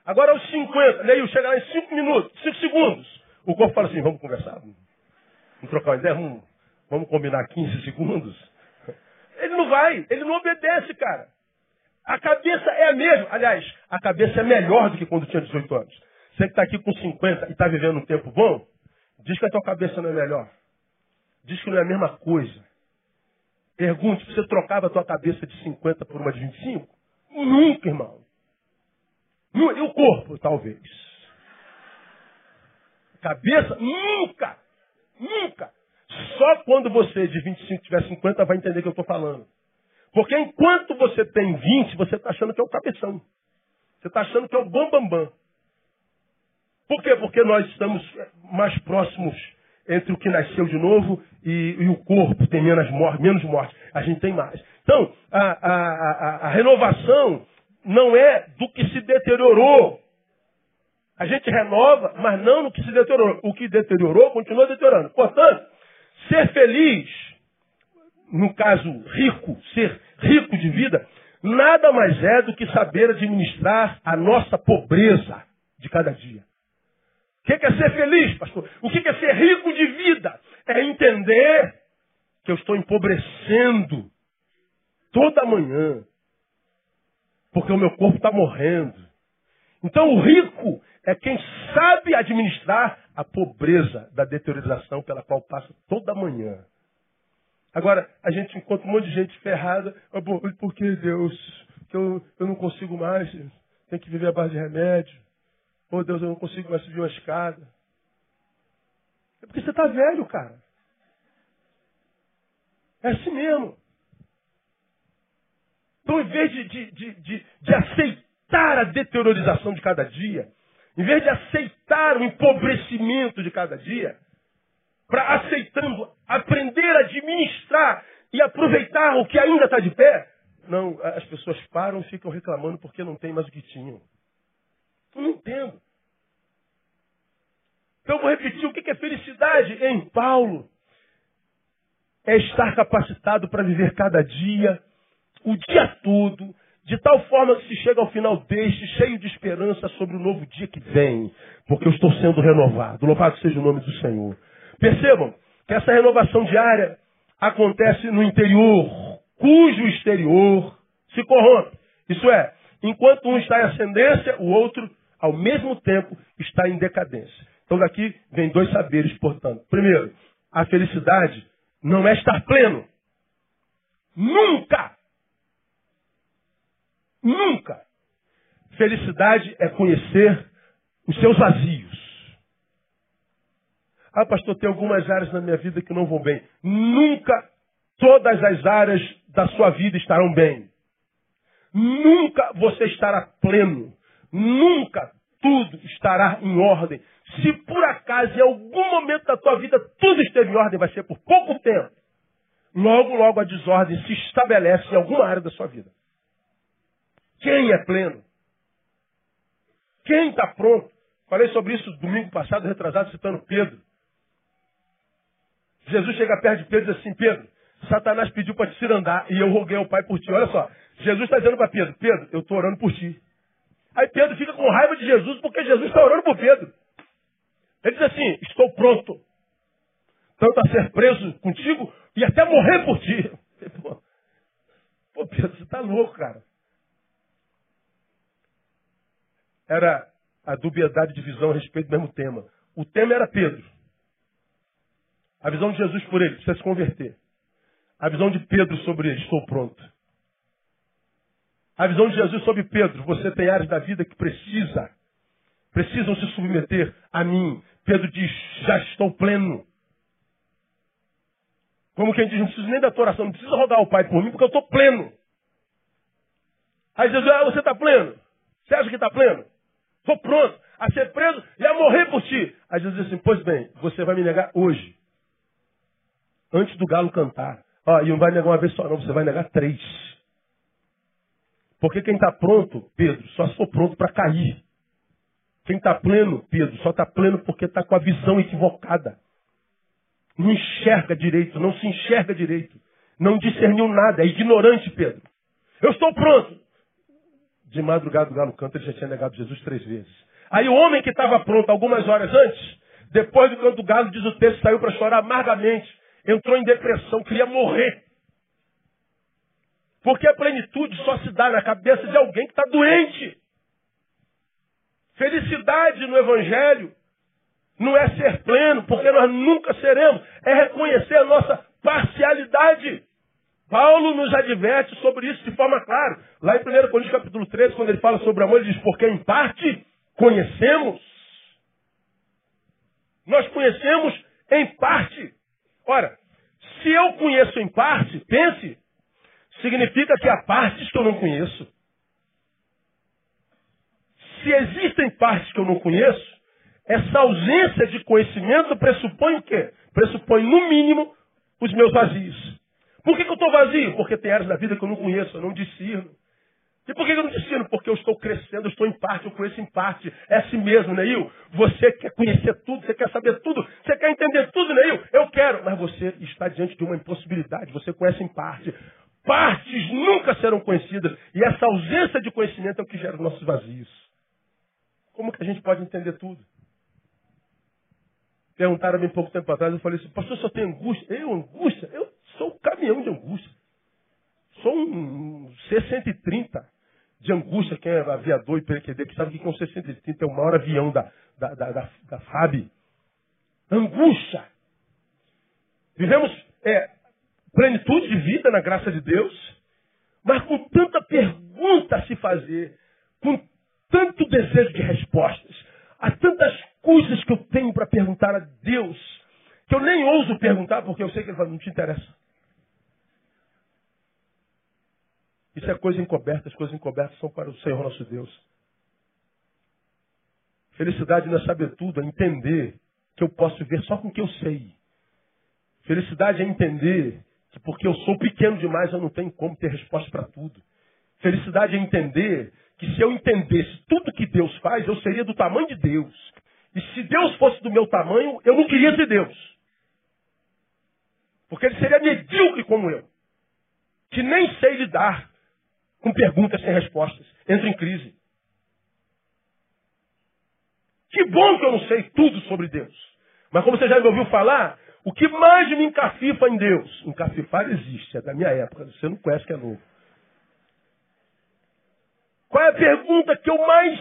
Agora aos 50, Neil, chega lá em 5 minutos, 5 segundos. O corpo fala assim, vamos conversar? Vamos trocar uma ideia? Vamos, vamos combinar 15 segundos? Ele não vai, ele não obedece, cara. A cabeça é a mesma. Aliás, a cabeça é melhor do que quando tinha 18 anos. Você que está aqui com 50 e está vivendo um tempo bom, diz que a tua cabeça não é melhor. Diz que não é a mesma coisa. Pergunte, você trocava a tua cabeça de 50 por uma de 25? Nunca, irmão. E o corpo, talvez. Cabeça, nunca. Nunca. Só quando você de 25 tiver 50 vai entender o que eu estou falando. Porque enquanto você tem 20, você está achando que é o cabeção. Você está achando que é o bambambam. Bam, bam. Por quê? Porque nós estamos mais próximos entre o que nasceu de novo e, e o corpo tem menos morte, menos morte. A gente tem mais. Então, a, a, a, a renovação não é do que se deteriorou. A gente renova, mas não no que se deteriorou. O que deteriorou continua deteriorando. Portanto, ser feliz, no caso rico, ser rico de vida, nada mais é do que saber administrar a nossa pobreza de cada dia. O que é ser feliz, pastor? O que é ser rico de vida? É entender que eu estou empobrecendo toda manhã, porque o meu corpo está morrendo. Então o rico é quem sabe administrar a pobreza da deteriorização pela qual passa toda manhã. Agora, a gente encontra um monte de gente ferrada. Oh, por que Deus? Que eu, eu não consigo mais. Tem que viver a base de remédio. Oh Deus, eu não consigo mais subir uma escada. É porque você está velho, cara. É assim mesmo. Então, em vez de, de, de, de, aceitar a deteriorização de cada dia, em vez de aceitar o empobrecimento de cada dia, para aceitando aprender a administrar e aproveitar o que ainda está de pé, não, as pessoas param e ficam reclamando porque não tem mais o que tinham. Não entendo. Então vou repetir o que é felicidade em Paulo. É estar capacitado para viver cada dia, o dia todo, de tal forma que se chega ao final deste, cheio de esperança sobre o novo dia que vem, porque eu estou sendo renovado. Louvado seja o nome do Senhor. Percebam que essa renovação diária acontece no interior, cujo exterior se corrompe. Isso é, enquanto um está em ascendência, o outro, ao mesmo tempo, está em decadência. Então daqui vem dois saberes, portanto. Primeiro, a felicidade não é estar pleno. Nunca Nunca. Felicidade é conhecer os seus vazios. Ah, pastor, tem algumas áreas na minha vida que não vão bem. Nunca todas as áreas da sua vida estarão bem. Nunca você estará pleno. Nunca tudo estará em ordem. Se por acaso em algum momento da tua vida tudo esteve em ordem, vai ser por pouco tempo. Logo, logo a desordem se estabelece em alguma área da sua vida. Quem é pleno? Quem está pronto? Falei sobre isso domingo passado, retrasado, citando Pedro. Jesus chega perto de Pedro e diz assim, Pedro, Satanás pediu para te andar e eu roguei ao Pai por ti. Olha só, Jesus está dizendo para Pedro, Pedro, eu estou orando por ti. Aí Pedro fica com raiva de Jesus porque Jesus está orando por Pedro. Ele diz assim, estou pronto. Tanto a ser preso contigo e até morrer por ti. Pô, Pedro, você está louco, cara. era a dubiedade de visão a respeito do mesmo tema. O tema era Pedro. A visão de Jesus por ele, precisa se converter. A visão de Pedro sobre ele, estou pronto. A visão de Jesus sobre Pedro, você tem áreas da vida que precisa, precisam se submeter a mim. Pedro diz, já estou pleno. Como quem diz, não preciso nem da tua oração, não precisa rogar ao Pai por mim, porque eu estou pleno. Aí Jesus, ah, você está pleno? Você acha que está pleno? Estou pronto a ser preso e a morrer por ti. Aí Jesus diz assim, pois bem, você vai me negar hoje. Antes do galo cantar. Ó, e não vai negar uma vez só não, você vai negar três. Porque quem está pronto, Pedro, só for pronto para cair. Quem está pleno, Pedro, só está pleno porque está com a visão equivocada. Não enxerga direito, não se enxerga direito. Não discerniu nada, é ignorante, Pedro. Eu estou pronto. De madrugada o galo canta, ele já tinha negado Jesus três vezes. Aí o homem que estava pronto algumas horas antes, depois do canto do galo, diz o texto, saiu para chorar amargamente. Entrou em depressão, queria morrer. Porque a plenitude só se dá na cabeça de alguém que está doente. Felicidade no Evangelho não é ser pleno, porque nós nunca seremos. É reconhecer a nossa parcialidade. Paulo nos adverte sobre isso de forma clara. Lá em 1 Coríntios capítulo 13, quando ele fala sobre amor, ele diz, porque em parte conhecemos. Nós conhecemos em parte. Ora, se eu conheço em parte, pense, significa que há partes que eu não conheço. Se existem partes que eu não conheço, essa ausência de conhecimento pressupõe o quê? Pressupõe, no mínimo, os meus vazios. Por que, que eu estou vazio? Porque tem áreas da vida que eu não conheço, eu não discerno. E por que eu não ensino? Porque eu estou crescendo, eu estou em parte, eu conheço em parte. É assim mesmo, Neil. Você quer conhecer tudo, você quer saber tudo, você quer entender tudo, Neil. Eu quero. Mas você está diante de uma impossibilidade, você conhece em parte. Partes nunca serão conhecidas. E essa ausência de conhecimento é o que gera os nossos vazios. Como que a gente pode entender tudo? Perguntaram bem pouco tempo atrás, eu falei assim, pastor, só tem angústia? Eu, angústia? Eu sou um caminhão de angústia. Sou um C-130 de angústia, quem é aviador e PQD, que sabe que com 630 é o maior avião da, da, da, da, da FAB. Angústia. Vivemos é, plenitude de vida na graça de Deus, mas com tanta pergunta a se fazer, com tanto desejo de respostas, há tantas coisas que eu tenho para perguntar a Deus, que eu nem ouso perguntar, porque eu sei que ele fala, não te interessa. Isso é coisa encoberta, as coisas encobertas são para o Senhor nosso Deus. Felicidade não é saber tudo, é entender que eu posso viver só com o que eu sei. Felicidade é entender que porque eu sou pequeno demais eu não tenho como ter resposta para tudo. Felicidade é entender que se eu entendesse tudo que Deus faz, eu seria do tamanho de Deus. E se Deus fosse do meu tamanho, eu não queria ser Deus. Porque ele seria medíocre como eu. Que nem sei lidar com perguntas sem respostas. Entro em crise. Que bom que eu não sei tudo sobre Deus. Mas como você já me ouviu falar, o que mais me encafifa em Deus? Encafifar existe, é da minha época, você não conhece que é novo. Qual é a pergunta que eu mais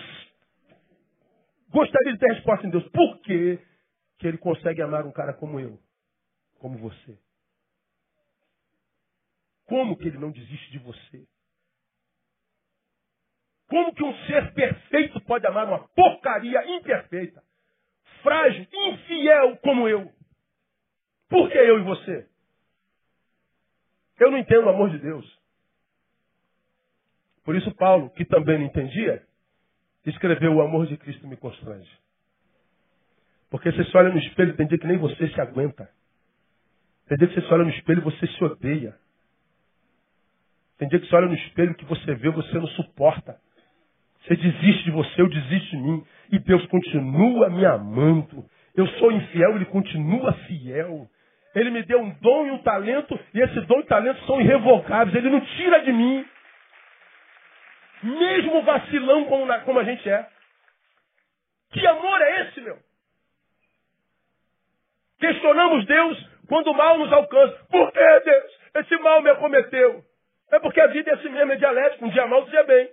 gostaria de ter resposta em Deus? Por que, que ele consegue amar um cara como eu? Como você? Como que ele não desiste de você? Como que um ser perfeito pode amar uma porcaria imperfeita, frágil, infiel como eu? Por que eu e você? Eu não entendo o amor de Deus. Por isso Paulo, que também não entendia, escreveu o amor de Cristo me constrange. Porque você se olha no espelho, tem dia que nem você se aguenta. Tem dia que você se olha no espelho e você se odeia. Tem dia que você olha no espelho que você vê, você não suporta. Você desiste de você, eu desisto de mim. E Deus continua me amando. Eu sou infiel, Ele continua fiel. Ele me deu um dom e um talento, e esse dom e talento são irrevogáveis. Ele não tira de mim. Mesmo vacilão como, como a gente é. Que amor é esse, meu? Questionamos Deus quando o mal nos alcança. Por que, Deus? Esse mal me acometeu. É porque a vida é assim mesmo, é dialética. Um dia mal, um dia bem.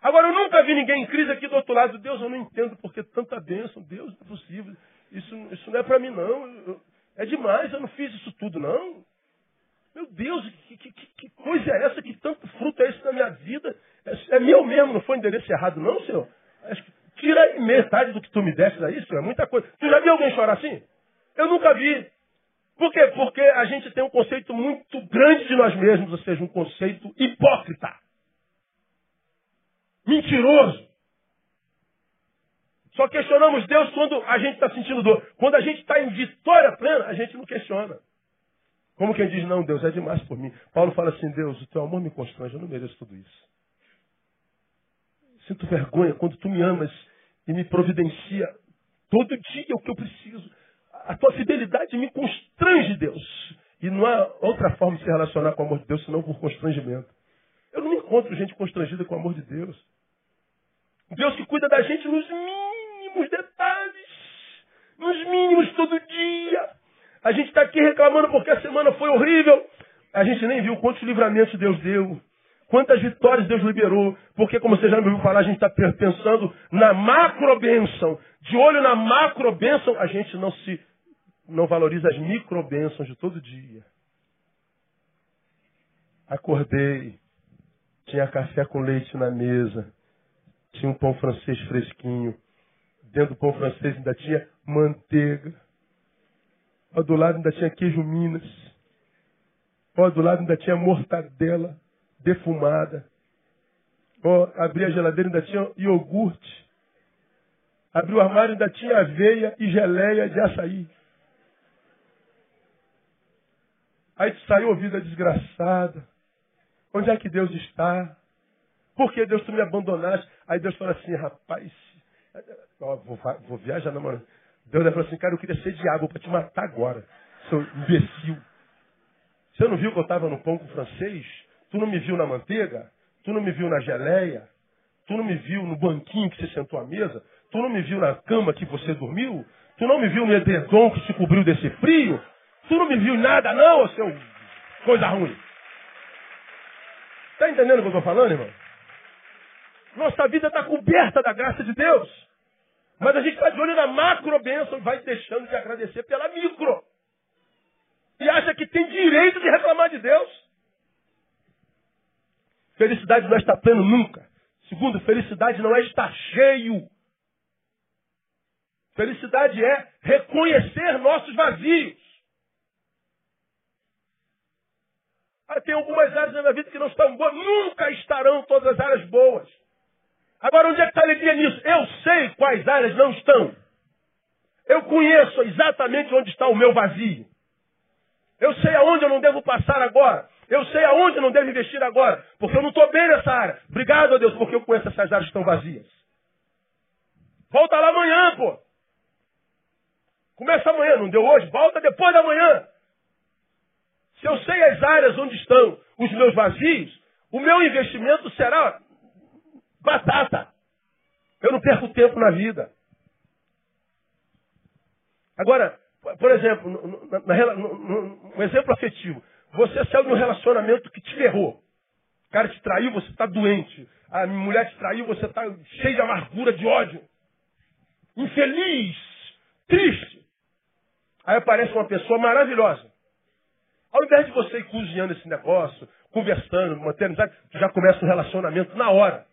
Agora, eu nunca vi ninguém em crise aqui do outro lado. Deus, eu não entendo porque tanta bênção. Deus, não é possível. Isso, isso não é para mim, não. É demais, eu não fiz isso tudo, não. Meu Deus, que, que, que coisa é essa? Que tanto fruto é esse na minha vida? É, é meu mesmo, não foi endereço errado, não, Senhor? Tira aí metade do que tu me deste daí, Senhor. É muita coisa. Tu já viu alguém chorar assim? Eu nunca vi. Por quê? Porque a gente tem um conceito muito grande de nós mesmos, ou seja, um conceito hipócrita. Mentiroso. Só questionamos Deus quando a gente está sentindo dor. Quando a gente está em vitória plena, a gente não questiona. Como quem diz, não, Deus é demais por mim. Paulo fala assim, Deus, o teu amor me constrange, eu não mereço tudo isso. Sinto vergonha quando tu me amas e me providencia todo dia o que eu preciso. A tua fidelidade me constrange, Deus. E não há outra forma de se relacionar com o amor de Deus senão por constrangimento. Eu não encontro gente constrangida com o amor de Deus. Deus que cuida da gente nos mínimos detalhes, nos mínimos todo dia. A gente está aqui reclamando porque a semana foi horrível. A gente nem viu quantos livramentos Deus deu. Quantas vitórias Deus liberou. Porque, como você já me ouviu falar, a gente está pensando na macro bênção. De olho na macro bênção, a gente não se não valoriza as micro bênçãos de todo dia. Acordei, tinha café com leite na mesa, tinha um pão francês fresquinho. Dentro do pão francês ainda tinha manteiga. Ao do lado ainda tinha queijo Minas. Ao do lado ainda tinha mortadela defumada. Ó, abri a geladeira ainda tinha iogurte. Abri o armário ainda tinha aveia e geleia de açaí. Aí tu saiu ouvindo desgraçada. Onde é que Deus está? Por que Deus tu me abandonaste? Aí Deus fala assim, rapaz, ó, vou, vou viajar, não, mano. Deus falou assim, cara, eu queria ser água para te matar agora, seu imbecil. Você não viu que eu estava no pão com francês? Tu não me viu na manteiga? Tu não me viu na geleia? Tu não me viu no banquinho que você sentou à mesa? Tu não me viu na cama que você dormiu? Tu não me viu no edredom que se cobriu desse frio? Tu não me viu nada, não, seu coisa ruim. Está entendendo o que eu estou falando, irmão? Nossa vida está coberta da graça de Deus. Mas a gente está de olho na macro bênção e vai deixando de agradecer pela micro. E acha que tem direito de reclamar de Deus. Felicidade não é estar pleno nunca. Segundo, felicidade não é estar cheio. Felicidade é reconhecer nossos vazios. Ah, tem algumas áreas da minha vida que não estão boas. Nunca estarão todas as áreas boas. Agora, onde é que está a alegria nisso? Eu sei quais áreas não estão. Eu conheço exatamente onde está o meu vazio. Eu sei aonde eu não devo passar agora. Eu sei aonde eu não devo investir agora. Porque eu não estou bem nessa área. Obrigado a Deus, porque eu conheço essas áreas que estão vazias. Volta lá amanhã, pô. Começa amanhã, não deu hoje? Volta depois da manhã. Se eu sei as áreas onde estão os meus vazios, o meu investimento será batata. Eu não perco tempo na vida. Agora, por exemplo, na, na, no, um exemplo afetivo. Você saiu de um relacionamento que te ferrou. O cara te traiu, você está doente. A mulher te traiu, você está cheio de amargura, de ódio. Infeliz, triste. Aí aparece uma pessoa maravilhosa. Ao invés de você ir cozinhando esse negócio, conversando, mantendo já começa o relacionamento na hora.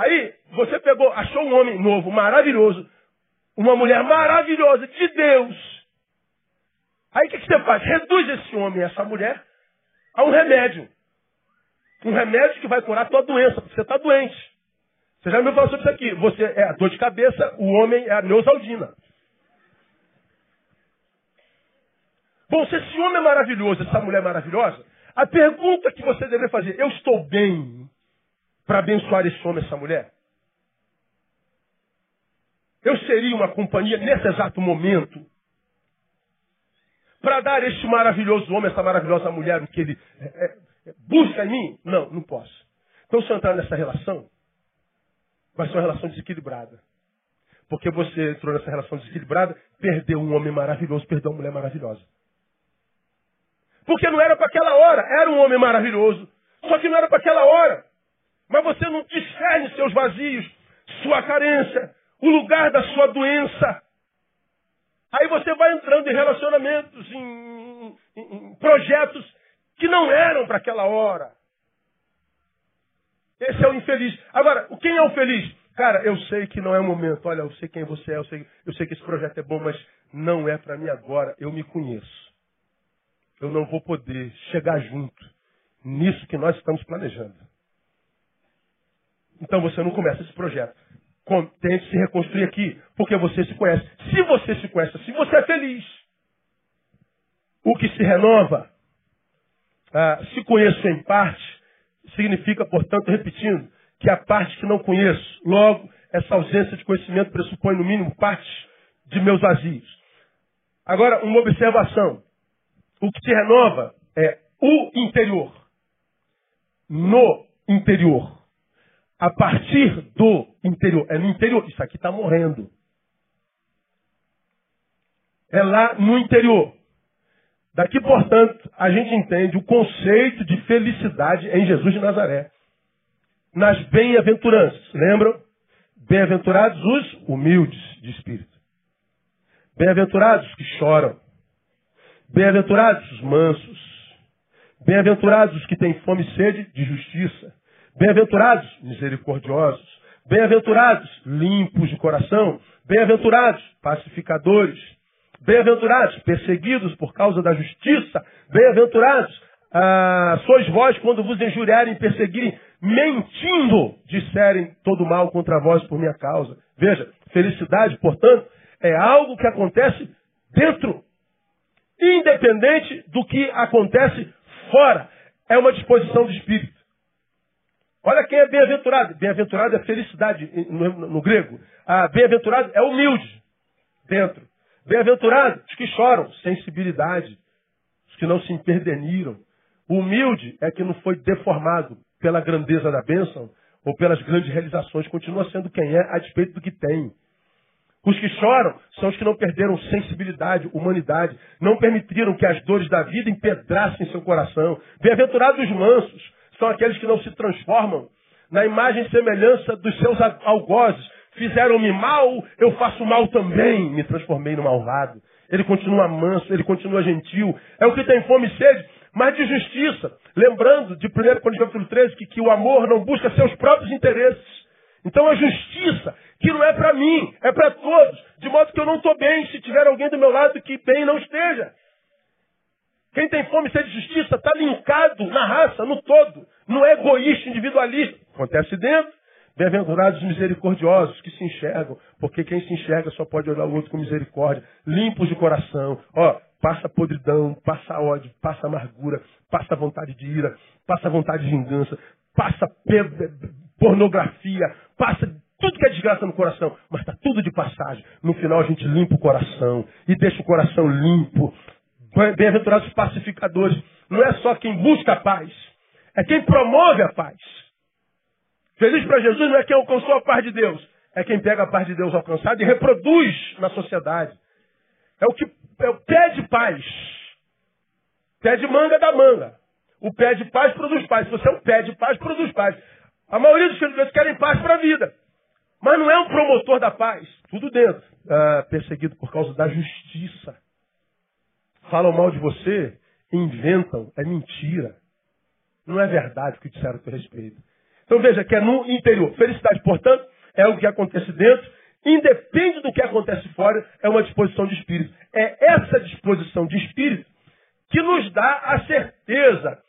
Aí você pegou, achou um homem novo, maravilhoso, uma mulher maravilhosa de Deus. Aí o que, que você faz? Reduz esse homem, essa mulher, a um remédio. Um remédio que vai curar a tua doença, porque você está doente. Você já me falou sobre isso aqui. Você é a dor de cabeça, o homem é a neusaldina. Bom, se esse homem é maravilhoso, essa mulher é maravilhosa, a pergunta que você deve fazer, eu estou bem para abençoar esse homem, essa mulher? Eu seria uma companhia nesse exato momento para dar a este maravilhoso homem, essa maravilhosa mulher, o que ele é, é, é, busca em mim? Não, não posso. Então, se eu entrar nessa relação, vai ser uma relação desequilibrada. Porque você entrou nessa relação desequilibrada, perdeu um homem maravilhoso, perdeu uma mulher maravilhosa. Porque não era para aquela hora, era um homem maravilhoso. Só que não era para aquela hora. Mas você não discerne seus vazios, sua carência, o lugar da sua doença. Aí você vai entrando em relacionamentos, em, em, em projetos que não eram para aquela hora. Esse é o infeliz. Agora, quem é o feliz? Cara, eu sei que não é o momento. Olha, eu sei quem você é, eu sei, eu sei que esse projeto é bom, mas não é para mim agora, eu me conheço. Eu não vou poder chegar junto nisso que nós estamos planejando. Então você não começa esse projeto. Tente se reconstruir aqui, porque você se conhece. Se você se conhece assim, você é feliz. O que se renova, ah, se conheço em parte, significa, portanto, repetindo, que a parte que não conheço, logo, essa ausência de conhecimento pressupõe, no mínimo, parte de meus vazios. Agora, uma observação. O que se renova é o interior. No interior. A partir do interior. É no interior. Isso aqui está morrendo. É lá no interior. Daqui, portanto, a gente entende o conceito de felicidade em Jesus de Nazaré. Nas bem-aventuranças. Lembram? Bem-aventurados os humildes de espírito. Bem-aventurados os que choram. Bem-aventurados os mansos. Bem-aventurados os que têm fome e sede de justiça. Bem-aventurados misericordiosos. Bem-aventurados limpos de coração. Bem-aventurados pacificadores. Bem-aventurados perseguidos por causa da justiça. Bem-aventurados ah, sois vós quando vos injuriarem perseguirem, mentindo, disserem todo mal contra vós por minha causa. Veja, felicidade, portanto, é algo que acontece dentro, independente do que acontece fora. É uma disposição do espírito. Olha quem é bem-aventurado. Bem-aventurado é felicidade no, no grego. Ah, bem-aventurado é humilde dentro. Bem-aventurado os que choram, sensibilidade. Os que não se imperdeniram. Humilde é que não foi deformado pela grandeza da bênção ou pelas grandes realizações. Continua sendo quem é a despeito do que tem. Os que choram são os que não perderam sensibilidade, humanidade, não permitiram que as dores da vida empedrassem seu coração. Bem-aventurados os mansos, são aqueles que não se transformam na imagem e semelhança dos seus algozes. Fizeram-me mal, eu faço mal também. Me transformei no malvado. Ele continua manso, ele continua gentil. É o que tem fome e sede, mas de justiça. Lembrando de 1 Coríntios capítulo 13 que, que o amor não busca seus próprios interesses. Então a justiça, que não é para mim, é para todos. De modo que eu não estou bem se tiver alguém do meu lado que bem não esteja. Quem tem fome e de justiça está linkado na raça, no todo. Não é egoísta, individualista. Acontece dentro. Bem-aventurados os misericordiosos que se enxergam, porque quem se enxerga só pode olhar o outro com misericórdia. Limpos de coração. Ó, passa podridão, passa ódio, passa amargura, passa vontade de ira, passa vontade de vingança, passa pornografia, passa tudo que é desgraça no coração, mas está tudo de passagem. No final a gente limpa o coração e deixa o coração limpo. Bem-aventurados os pacificadores. Não é só quem busca a paz, é quem promove a paz. Feliz para Jesus não é quem alcançou a paz de Deus, é quem pega a paz de Deus alcançada e reproduz na sociedade. É o que é o pé de paz. Pé de manga da manga. O pé de paz produz paz. Se você é um pé de paz, produz paz. A maioria dos filhos de Deus querem paz para a vida. Mas não é um promotor da paz. Tudo dentro. Ah, perseguido por causa da justiça. Falam mal de você, inventam, é mentira. Não é verdade o que disseram a teu respeito. Então veja que é no interior. Felicidade, portanto, é o que acontece dentro. Independe do que acontece fora, é uma disposição de espírito. É essa disposição de espírito que nos dá a certeza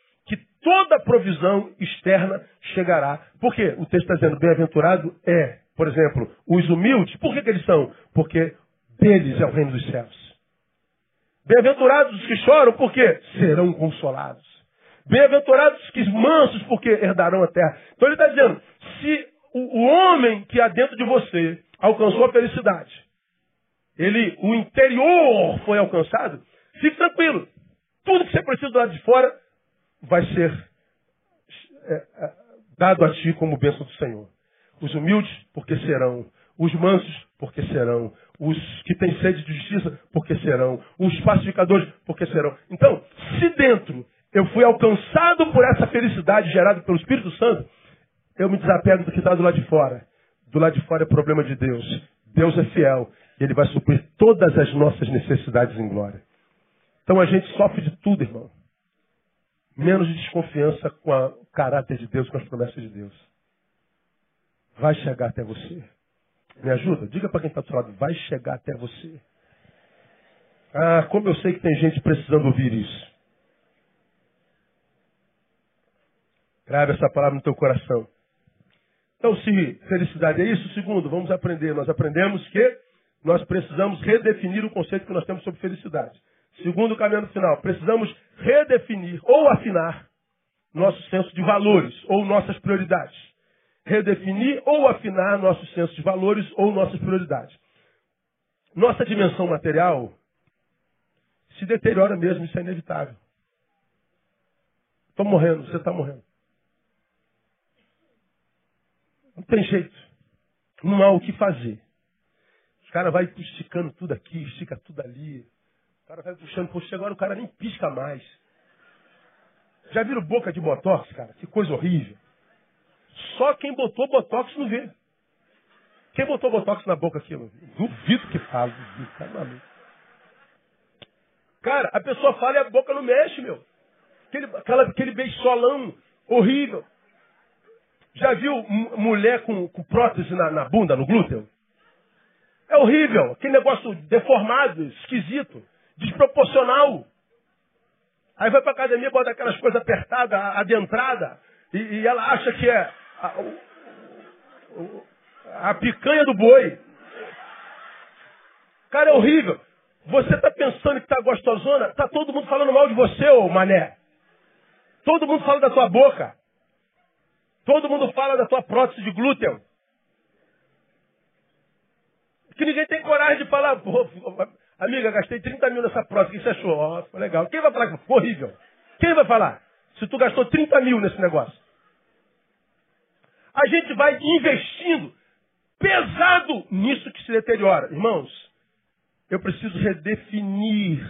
toda provisão externa chegará. Por quê? O texto está dizendo, bem-aventurado é, por exemplo, os humildes. Por que, que eles são? Porque deles é o reino dos céus. Bem-aventurados os que choram, porque serão consolados. Bem-aventurados os que mansos, porque herdarão a terra. Então ele está dizendo, se o, homem que há dentro de você alcançou a felicidade, ele, o interior foi alcançado, fique tranquilo. Tudo que você precisa do lado de fora vai ser é, é, dado a ti como bênção do Senhor. Os humildes, porque serão. Os mansos, porque serão. Os que têm sede de justiça, porque serão. Os pacificadores, porque serão. Então, se dentro eu fui alcançado por essa felicidade gerada pelo Espírito Santo, eu me desapego do que está do lado de fora. Do lado de fora é problema de Deus. Deus é fiel. E Ele vai suprir todas as nossas necessidades em glória. Então a gente sofre de tudo, irmão menos de desconfiança com o caráter de Deus, com as promessas de Deus. Vai chegar até você. Me ajuda? Diga para quem está do seu lado, vai chegar até você. Ah, como eu sei que tem gente precisando ouvir isso. Grave essa palavra no teu coração. Então, se felicidade é isso, segundo, vamos aprender. Nós aprendemos que nós precisamos redefinir o conceito que nós temos sobre felicidade. Segundo, caminho final, precisamos redefinir ou afinar nosso senso de valores ou nossas prioridades. Redefinir ou afinar nosso senso de valores ou nossas prioridades. Nossa dimensão material se deteriora mesmo, isso é inevitável. Estou morrendo, você está morrendo. Não tem jeito. Não há o que fazer. Os caras vai esticando tudo aqui, estica tudo ali. O cara vai puxando, puxa, agora o cara nem pisca mais. Já viram boca de botox, cara? Que coisa horrível. Só quem botou botox não vê. Quem botou botox na boca aqui? Duvido que fala. Duvido, tá. Cara, a pessoa fala e a boca não mexe, meu. Aquele, aquela, aquele beiçolão horrível. Já viu mulher com, com prótese na, na, bunda, no glúteo? É horrível. Aquele negócio deformado, esquisito, desproporcional. Aí vai pra academia, bota aquelas coisas apertadas, adentradas, e, e ela acha que é a, a, picanha do boi. Cara, é horrível. Você está pensando que está gostosona? Está todo mundo falando mal de você, ô mané. Todo mundo fala da tua boca. Todo mundo fala da tua prótese de glúten. Que ninguém tem coragem de falar, amiga, gastei 30 mil nessa prótese, o que você achou? Oh, legal. Quem vai falar horrível? Quem vai falar? Se tu gastou 30 mil nesse negócio. A gente vai investindo pesado nisso que se deteriora. Irmãos, eu preciso redefinir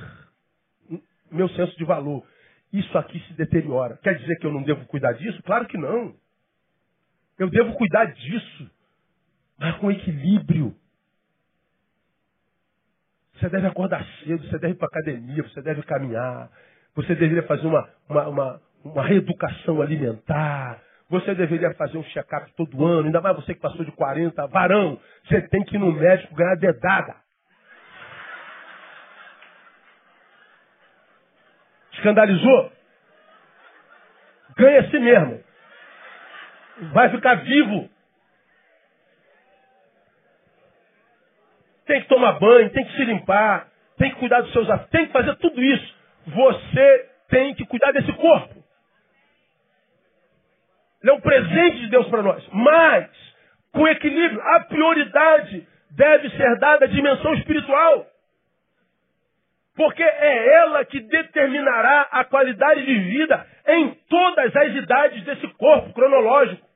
meu senso de valor. Isso aqui se deteriora. Quer dizer que eu não devo cuidar disso? Claro que não. Eu devo cuidar disso, mas com equilíbrio. Você deve acordar cedo, você deve ir para academia, você deve caminhar, você deveria fazer uma, uma, uma, uma reeducação alimentar, você deveria fazer um check-up todo ano, ainda mais você que passou de 40, varão, você tem que ir no médico ganhar dedada. Escandalizou? Ganha a si mesmo. Vai ficar vivo. Tem que tomar banho, tem que se limpar, tem que cuidar dos seus afetos, tem que fazer tudo isso. Você tem que cuidar desse corpo. Ele é um presente de Deus para nós. Mas, com equilíbrio, a prioridade deve ser dada à dimensão espiritual. Porque é ela que determinará a qualidade de vida em todas as idades desse corpo cronológico.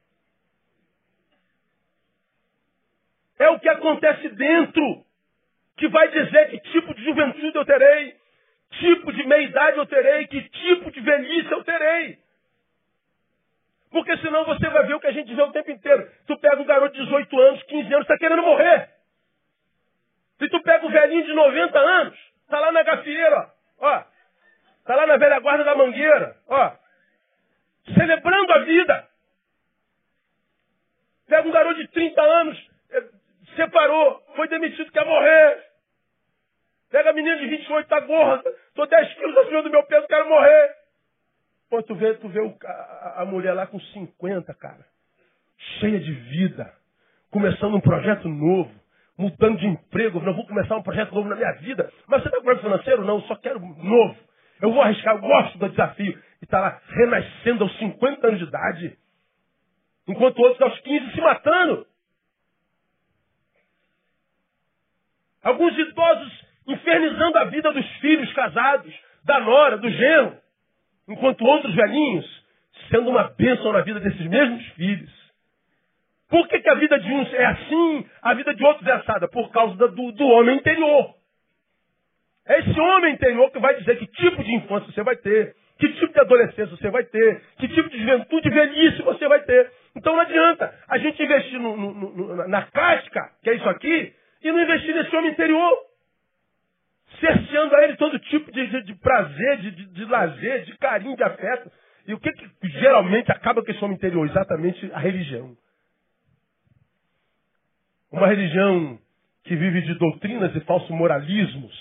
É o que acontece dentro que vai dizer que tipo de juventude eu terei, tipo de meia-idade eu terei, que tipo de velhice eu terei. Porque senão você vai ver o que a gente vê o tempo inteiro. Tu pega um garoto de 18 anos, 15 anos, está querendo morrer. Se tu pega o velhinho de 90 anos, Está lá na gafieira, ó. Está lá na velha guarda da mangueira, ó. Celebrando a vida. Pega um garoto de 30 anos, eh, separou, foi demitido, quer morrer. Pega a menina de 28, está gorda, estou 10 quilos acima do meu peso, quero morrer. Pô, tu vê, tu vê o, a, a mulher lá com 50, cara. Cheia de vida. Começando um projeto novo mudando de emprego, não vou começar um projeto novo na minha vida. Mas você está com problema financeiro? Não, eu só quero novo. Eu vou arriscar, eu gosto do desafio. E está lá renascendo aos 50 anos de idade. Enquanto outros aos 15 se matando. Alguns idosos infernizando a vida dos filhos casados, da nora, do genro. Enquanto outros velhinhos sendo uma bênção na vida desses mesmos filhos. Por que, que a vida de uns é assim, a vida de outros é assada? Por causa do, do homem interior. É esse homem interior que vai dizer que tipo de infância você vai ter, que tipo de adolescência você vai ter, que tipo de juventude velhice você vai ter. Então não adianta a gente investir no, no, no, na casca, que é isso aqui, e não investir nesse homem interior. Cerceando a ele todo tipo de, de, prazer, de, de, de, lazer, de carinho, de afeto. E o que, que geralmente acaba com esse homem interior? Exatamente a religião. Uma religião que vive de doutrinas e falsos moralismos.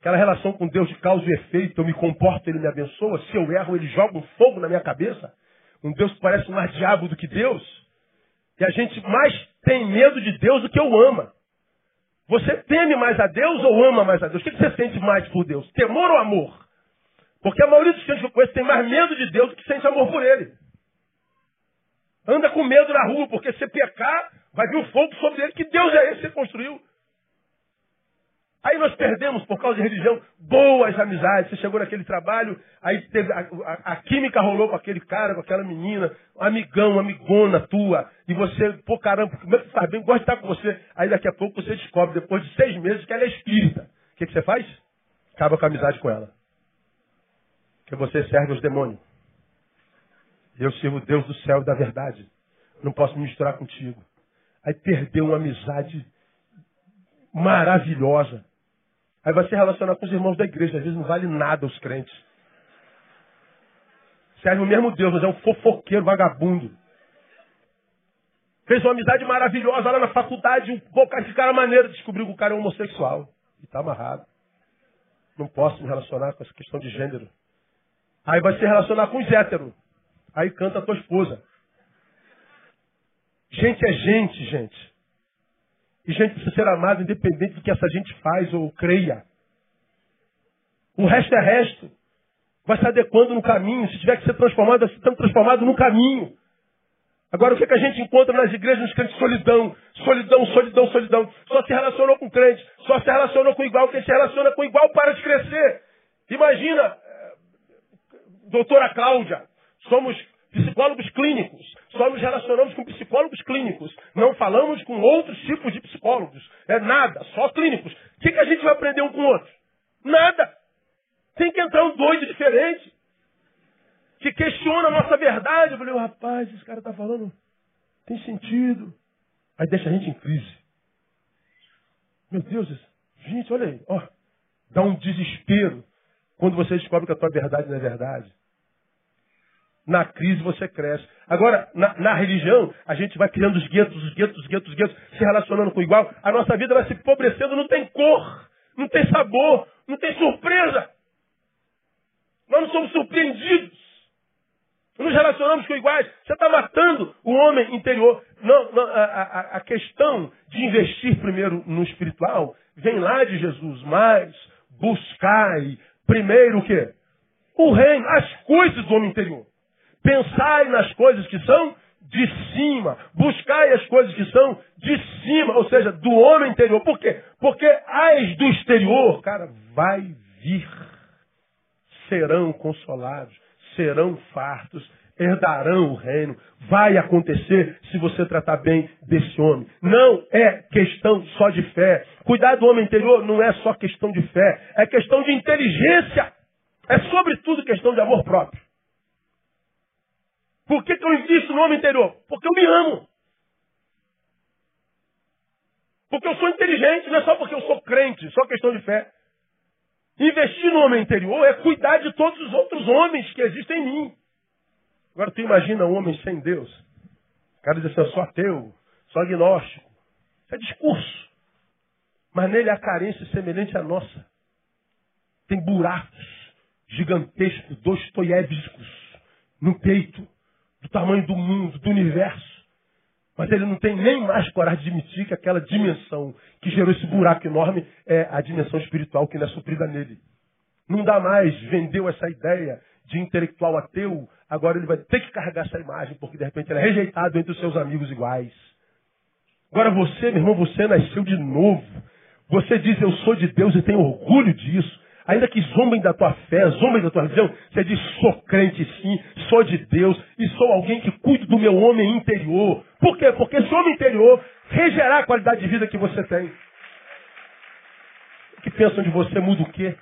Aquela relação com Deus de causa e efeito, eu me comporto, ele me abençoa. Se eu erro, ele joga um fogo na minha cabeça. Um Deus que parece mais diabo do que Deus. E a gente mais tem medo de Deus do que o ama. Você teme mais a Deus ou ama mais a Deus? O que você sente mais por Deus? Temor ou amor? Porque a maioria dos crentes que eu conheço tem mais medo de Deus do que sente amor por Ele. Anda com medo na rua, porque se pecar, vai vir um fogo sobre ele. Que Deus é esse que você construiu? Aí nós perdemos, por causa de religião, boas amizades. Você chegou naquele trabalho, aí teve, a, a, a, química rolou com aquele cara, com aquela menina, amigão, amigona tua. E você, pô, caramba, como é que faz bem? Gosta de estar com você. Aí daqui a pouco você descobre, depois de seis meses, que ela é espírita. O que, que você faz? Acaba com a amizade com ela. Porque você serve os demônios. Eu sirvo o Deus do céu e da verdade. Não posso me misturar contigo. Aí perdeu uma amizade maravilhosa. Aí vai se relacionar com os irmãos da igreja. Às vezes não vale nada os crentes. Serve o mesmo Deus, mas é um fofoqueiro, vagabundo. Fez uma amizade maravilhosa lá na faculdade. Um esse cara maneiro descobriu que o cara é homossexual. E está amarrado. Não posso me relacionar com essa questão de gênero. Aí vai se relacionar com os héteros. Aí canta a tua esposa. Gente é gente, gente. E gente precisa ser amada independente do que essa gente faz ou creia. O resto é resto. Vai se adequando no caminho. Se tiver que ser transformado, vai ser transformado no caminho. Agora, o que, é que a gente encontra nas igrejas, nos crentes? Solidão, solidão, solidão, solidão. Só se relacionou com crente, só se relacionou com igual. Quem se relaciona com igual para de crescer. Imagina, eh, doutora Cláudia, somos psicólogos clínicos. Só nos relacionamos com psicólogos clínicos. Não falamos com outros tipos de psicólogos. É nada, só clínicos. O que, que a gente vai aprender um com o outro? Nada. Tem que entrar um doido diferente. Que questiona a nossa verdade. Eu falei, rapaz, esse cara está falando, tem sentido. Aí deixa a gente em crise. Meu Deus, gente, olha aí, dá um desespero quando você descobre que a tua verdade não é verdade. Na crise você cresce. Agora, na, na, religião, a gente vai criando os guetos, os guetos, os guetos, os guetos, se relacionando com o igual. A nossa vida vai se empobrecendo, não tem cor, não tem sabor, não tem surpresa. Nós não somos surpreendidos. Nos relacionamos com iguais. Você está matando o homem interior. Não, não a, a, a questão de investir primeiro no espiritual vem lá de Jesus. Mas buscai primeiro o quê? O reino, as coisas do homem interior. Pensai nas coisas que são de cima. Buscai as coisas que são de cima, ou seja, do homem interior. Por quê? Porque as do exterior, cara, vai vir. Serão consolados, serão fartos, herdarão o reino. Vai acontecer se você tratar bem desse homem. Não é questão só de fé. Cuidar do homem interior não é só questão de fé, é questão de inteligência. É sobretudo questão de amor próprio. Por que, que eu invisto no homem interior? Porque eu me amo. Porque eu sou inteligente, não é só porque eu sou crente, só questão de fé. Investir no homem interior é cuidar de todos os outros homens que existem em mim. Agora tu imagina um homem sem Deus. O cara diz assim, eu sou ateu, sou agnóstico. Isso é discurso. Mas nele há carência semelhante à nossa. Tem buracos gigantescos, dois toiébiscos no peito do tamanho do mundo, do universo. Mas ele não tem nem mais coragem de admitir que aquela dimensão que gerou esse buraco enorme é a dimensão espiritual que não é suprida nele. Não dá mais, vendeu essa ideia de intelectual ateu, agora ele vai ter que carregar essa imagem, porque de repente ele é rejeitado entre os seus amigos iguais. Agora você, meu irmão, você nasceu de novo. Você diz, eu sou de Deus e tenho orgulho disso. Ainda que zombem da tua fé, zombem da tua religião, você diz, sou crente sim, sou de Deus e sou alguém que cuido do meu homem interior. Por quê? Porque esse homem interior regerá a qualidade de vida que você tem. O que pensam de você muda o quê?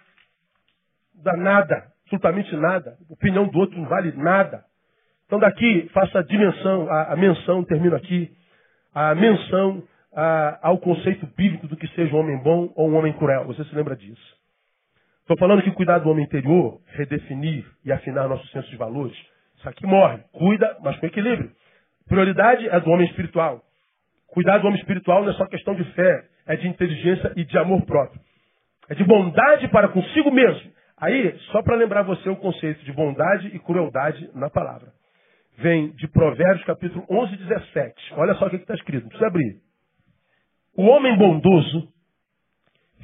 Dá nada, absolutamente nada. A opinião do outro não vale nada. Então daqui, faça a dimensão, a, a menção, termino aqui, a menção a, ao conceito bíblico do que seja um homem bom ou um homem cruel. Você se lembra disso? Estou falando que cuidar do homem interior, redefinir e afinar nosso senso de valores, isso aqui morre. Cuida, mas com equilíbrio. Prioridade é do homem espiritual. Cuidar do homem espiritual não é só questão de fé, é de inteligência e de amor próprio. É de bondade para consigo mesmo. Aí, só para lembrar você o conceito de bondade e crueldade na palavra. Vem de Provérbios capítulo 11, 17. Olha só o que está escrito, não precisa abrir. O homem bondoso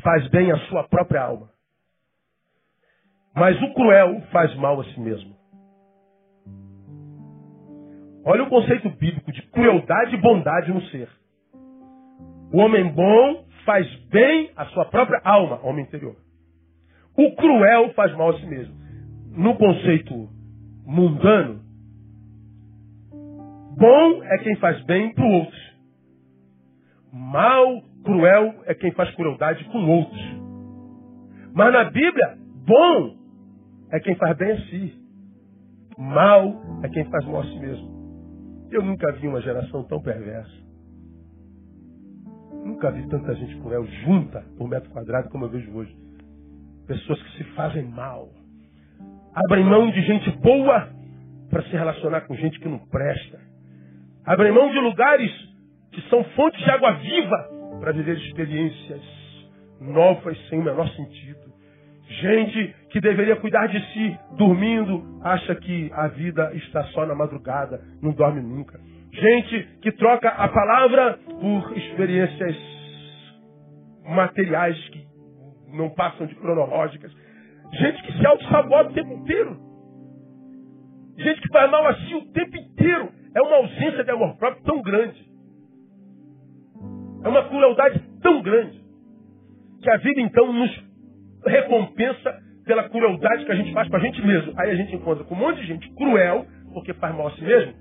faz bem à sua própria alma. Mas o cruel faz mal a si mesmo. Olha o conceito bíblico de crueldade e bondade no ser. O homem bom faz bem à sua própria alma, homem interior. O cruel faz mal a si mesmo. No conceito mundano, bom é quem faz bem para o outro. Mal, cruel é quem faz crueldade com outros. Mas na Bíblia, bom é quem faz bem a si. Mal é quem faz mal a si mesmo. Eu nunca vi uma geração tão perversa. Nunca vi tanta gente cruel junta por metro quadrado como eu vejo hoje. Pessoas que se fazem mal. Abrem mão de gente boa para se relacionar com gente que não presta. Abrem mão de lugares que são fontes de água viva para viver experiências novas sem o menor sentido. Gente que deveria cuidar de si dormindo, acha que a vida está só na madrugada, não dorme nunca. Gente que troca a palavra por experiências materiais que não passam de cronológicas. Gente que se auto-sabota o tempo inteiro. Gente que faz mal a si o tempo inteiro. É uma ausência de amor próprio tão grande. É uma crueldade tão grande. Que a vida então nos recompensa pela crueldade que a gente faz com a gente mesmo. Aí a gente encontra com um monte de gente cruel, porque faz mal a si mesmo,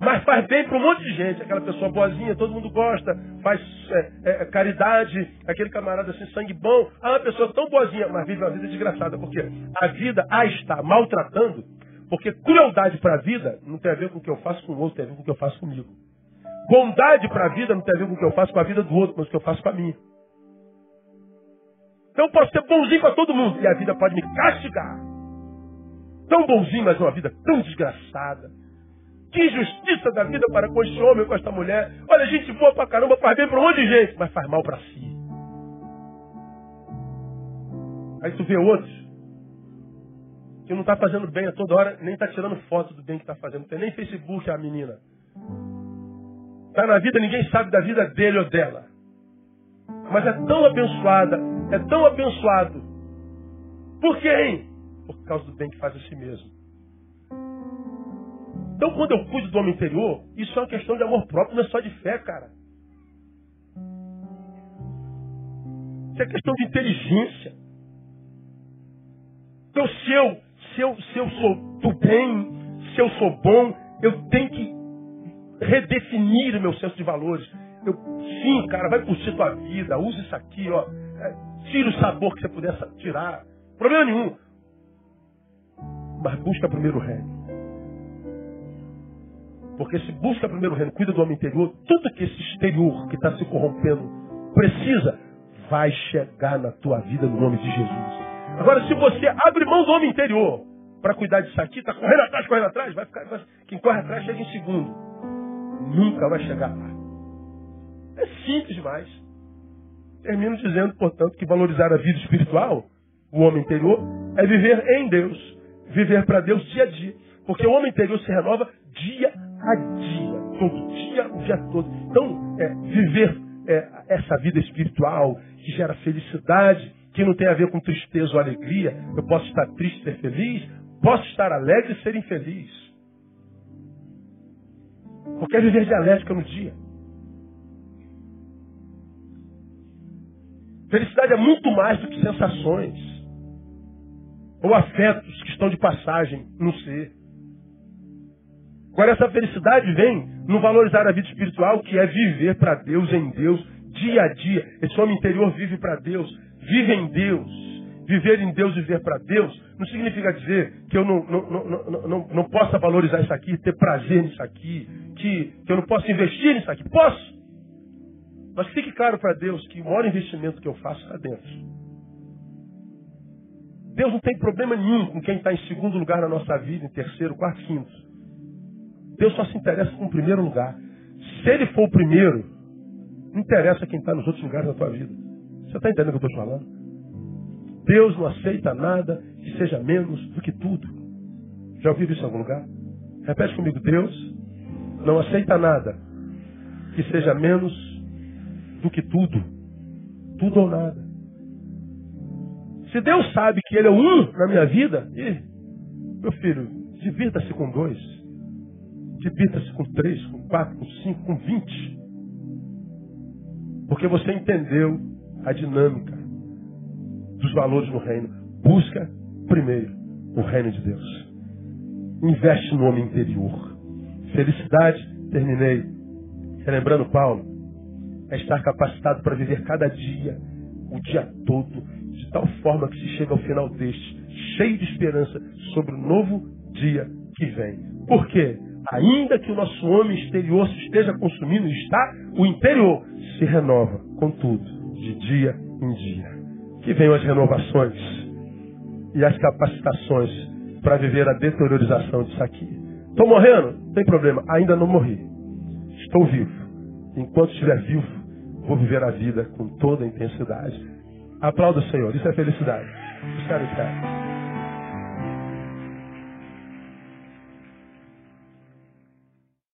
mas faz bem para um monte de gente. Aquela pessoa boazinha, todo mundo gosta, faz é, é, caridade, aquele camarada assim, sangue bom. Ah, uma pessoa tão boazinha, mas vive uma vida desgraçada. Porque a vida a está maltratando, porque crueldade para a vida não tem a ver com o que eu faço com o outro, tem a ver com o que eu faço comigo. Bondade para a vida não tem a ver com o que eu faço com a vida do outro, mas o que eu faço com a minha. Então eu posso ser bonzinho para todo mundo e a vida pode me castigar. Tão bonzinho, mas uma vida tão desgraçada. Que injustiça da vida para com este homem, com esta mulher. Olha, gente boa pra caramba, faz bem para um monte de gente, mas faz mal para si. Aí tu vê outros que não está fazendo bem a toda hora, nem está tirando foto do bem que está fazendo. Não tem nem Facebook a menina. Está na vida, ninguém sabe da vida dele ou dela. Mas é tão abençoada, é tão abençoado. Por quem? Por causa do bem que faz a si mesmo. Então, quando eu cuido do homem interior, isso é uma questão de amor próprio, não é só de fé, cara. Isso é questão de inteligência. Então, se eu, se eu, se eu sou do bem, se eu sou bom, eu tenho que redefinir o meu senso de valores. Eu, sim, cara, vai curtir tua vida, use isso aqui, ó. Tira o sabor que você puder tirar. Problema nenhum. Mas busca primeiro o reino. Porque se busca primeiro o reino, cuida do homem interior, tudo que esse exterior que está se corrompendo precisa, vai chegar na tua vida no nome de Jesus. Agora, se você abre mão do homem interior para cuidar disso aqui, está correndo atrás, correndo atrás, vai ficar. Quem corre atrás chega em segundo. Nunca vai chegar lá. É simples demais. Termino dizendo, portanto, que valorizar a vida espiritual, o homem interior, é viver em Deus. Viver para Deus dia a dia. Porque o homem interior se renova dia a dia. Todo dia, o dia todo. Então, é, viver é, essa vida espiritual que gera felicidade, que não tem a ver com tristeza ou alegria. Eu posso estar triste e ser feliz, posso estar alegre e ser infeliz. Porque é viver dialética no dia. Felicidade é muito mais do que sensações ou afetos que estão de passagem no ser. Agora, essa felicidade vem no valorizar a vida espiritual, que é viver para Deus, em Deus, dia a dia. Esse homem interior vive para Deus, vive em Deus. Viver em Deus, viver para Deus, não significa dizer que eu não, não, não, não, não possa valorizar isso aqui, ter prazer nisso aqui, que, que eu não possa investir nisso aqui. Posso. Mas fique claro para Deus que o maior investimento que eu faço está dentro. Deus não tem problema nenhum com quem está em segundo lugar na nossa vida, em terceiro, quarto, quinto. Deus só se interessa com o primeiro lugar. Se ele for o primeiro, não interessa quem está nos outros lugares da tua vida. Você está entendendo o que eu estou falando? Deus não aceita nada que seja menos do que tudo. Já ouviu isso em algum lugar? Repete comigo, Deus não aceita nada que seja menos do que tudo. Tudo ou nada. Se Deus sabe que Ele é um na minha vida, e, meu filho, divirta-se com dois. Divirta-se com três, com quatro, com cinco, com vinte. Porque você entendeu a dinâmica dos valores no reino. Busca primeiro o reino de Deus. Investe no homem interior. Felicidade, terminei. Relembrando Paulo, é estar capacitado para viver cada dia, o dia todo, de tal forma que se chega ao final deste, cheio de esperança sobre o novo dia que vem. Por quê? Ainda que o nosso homem exterior se esteja consumindo, está, o interior se renova, contudo, de dia em dia. Que venham as renovações e as capacitações para viver a deteriorização disso aqui. Estou morrendo? Não tem problema, ainda não morri. Estou vivo. Enquanto estiver vivo, vou viver a vida com toda a intensidade. Aplauda o Senhor, isso é felicidade. Isso é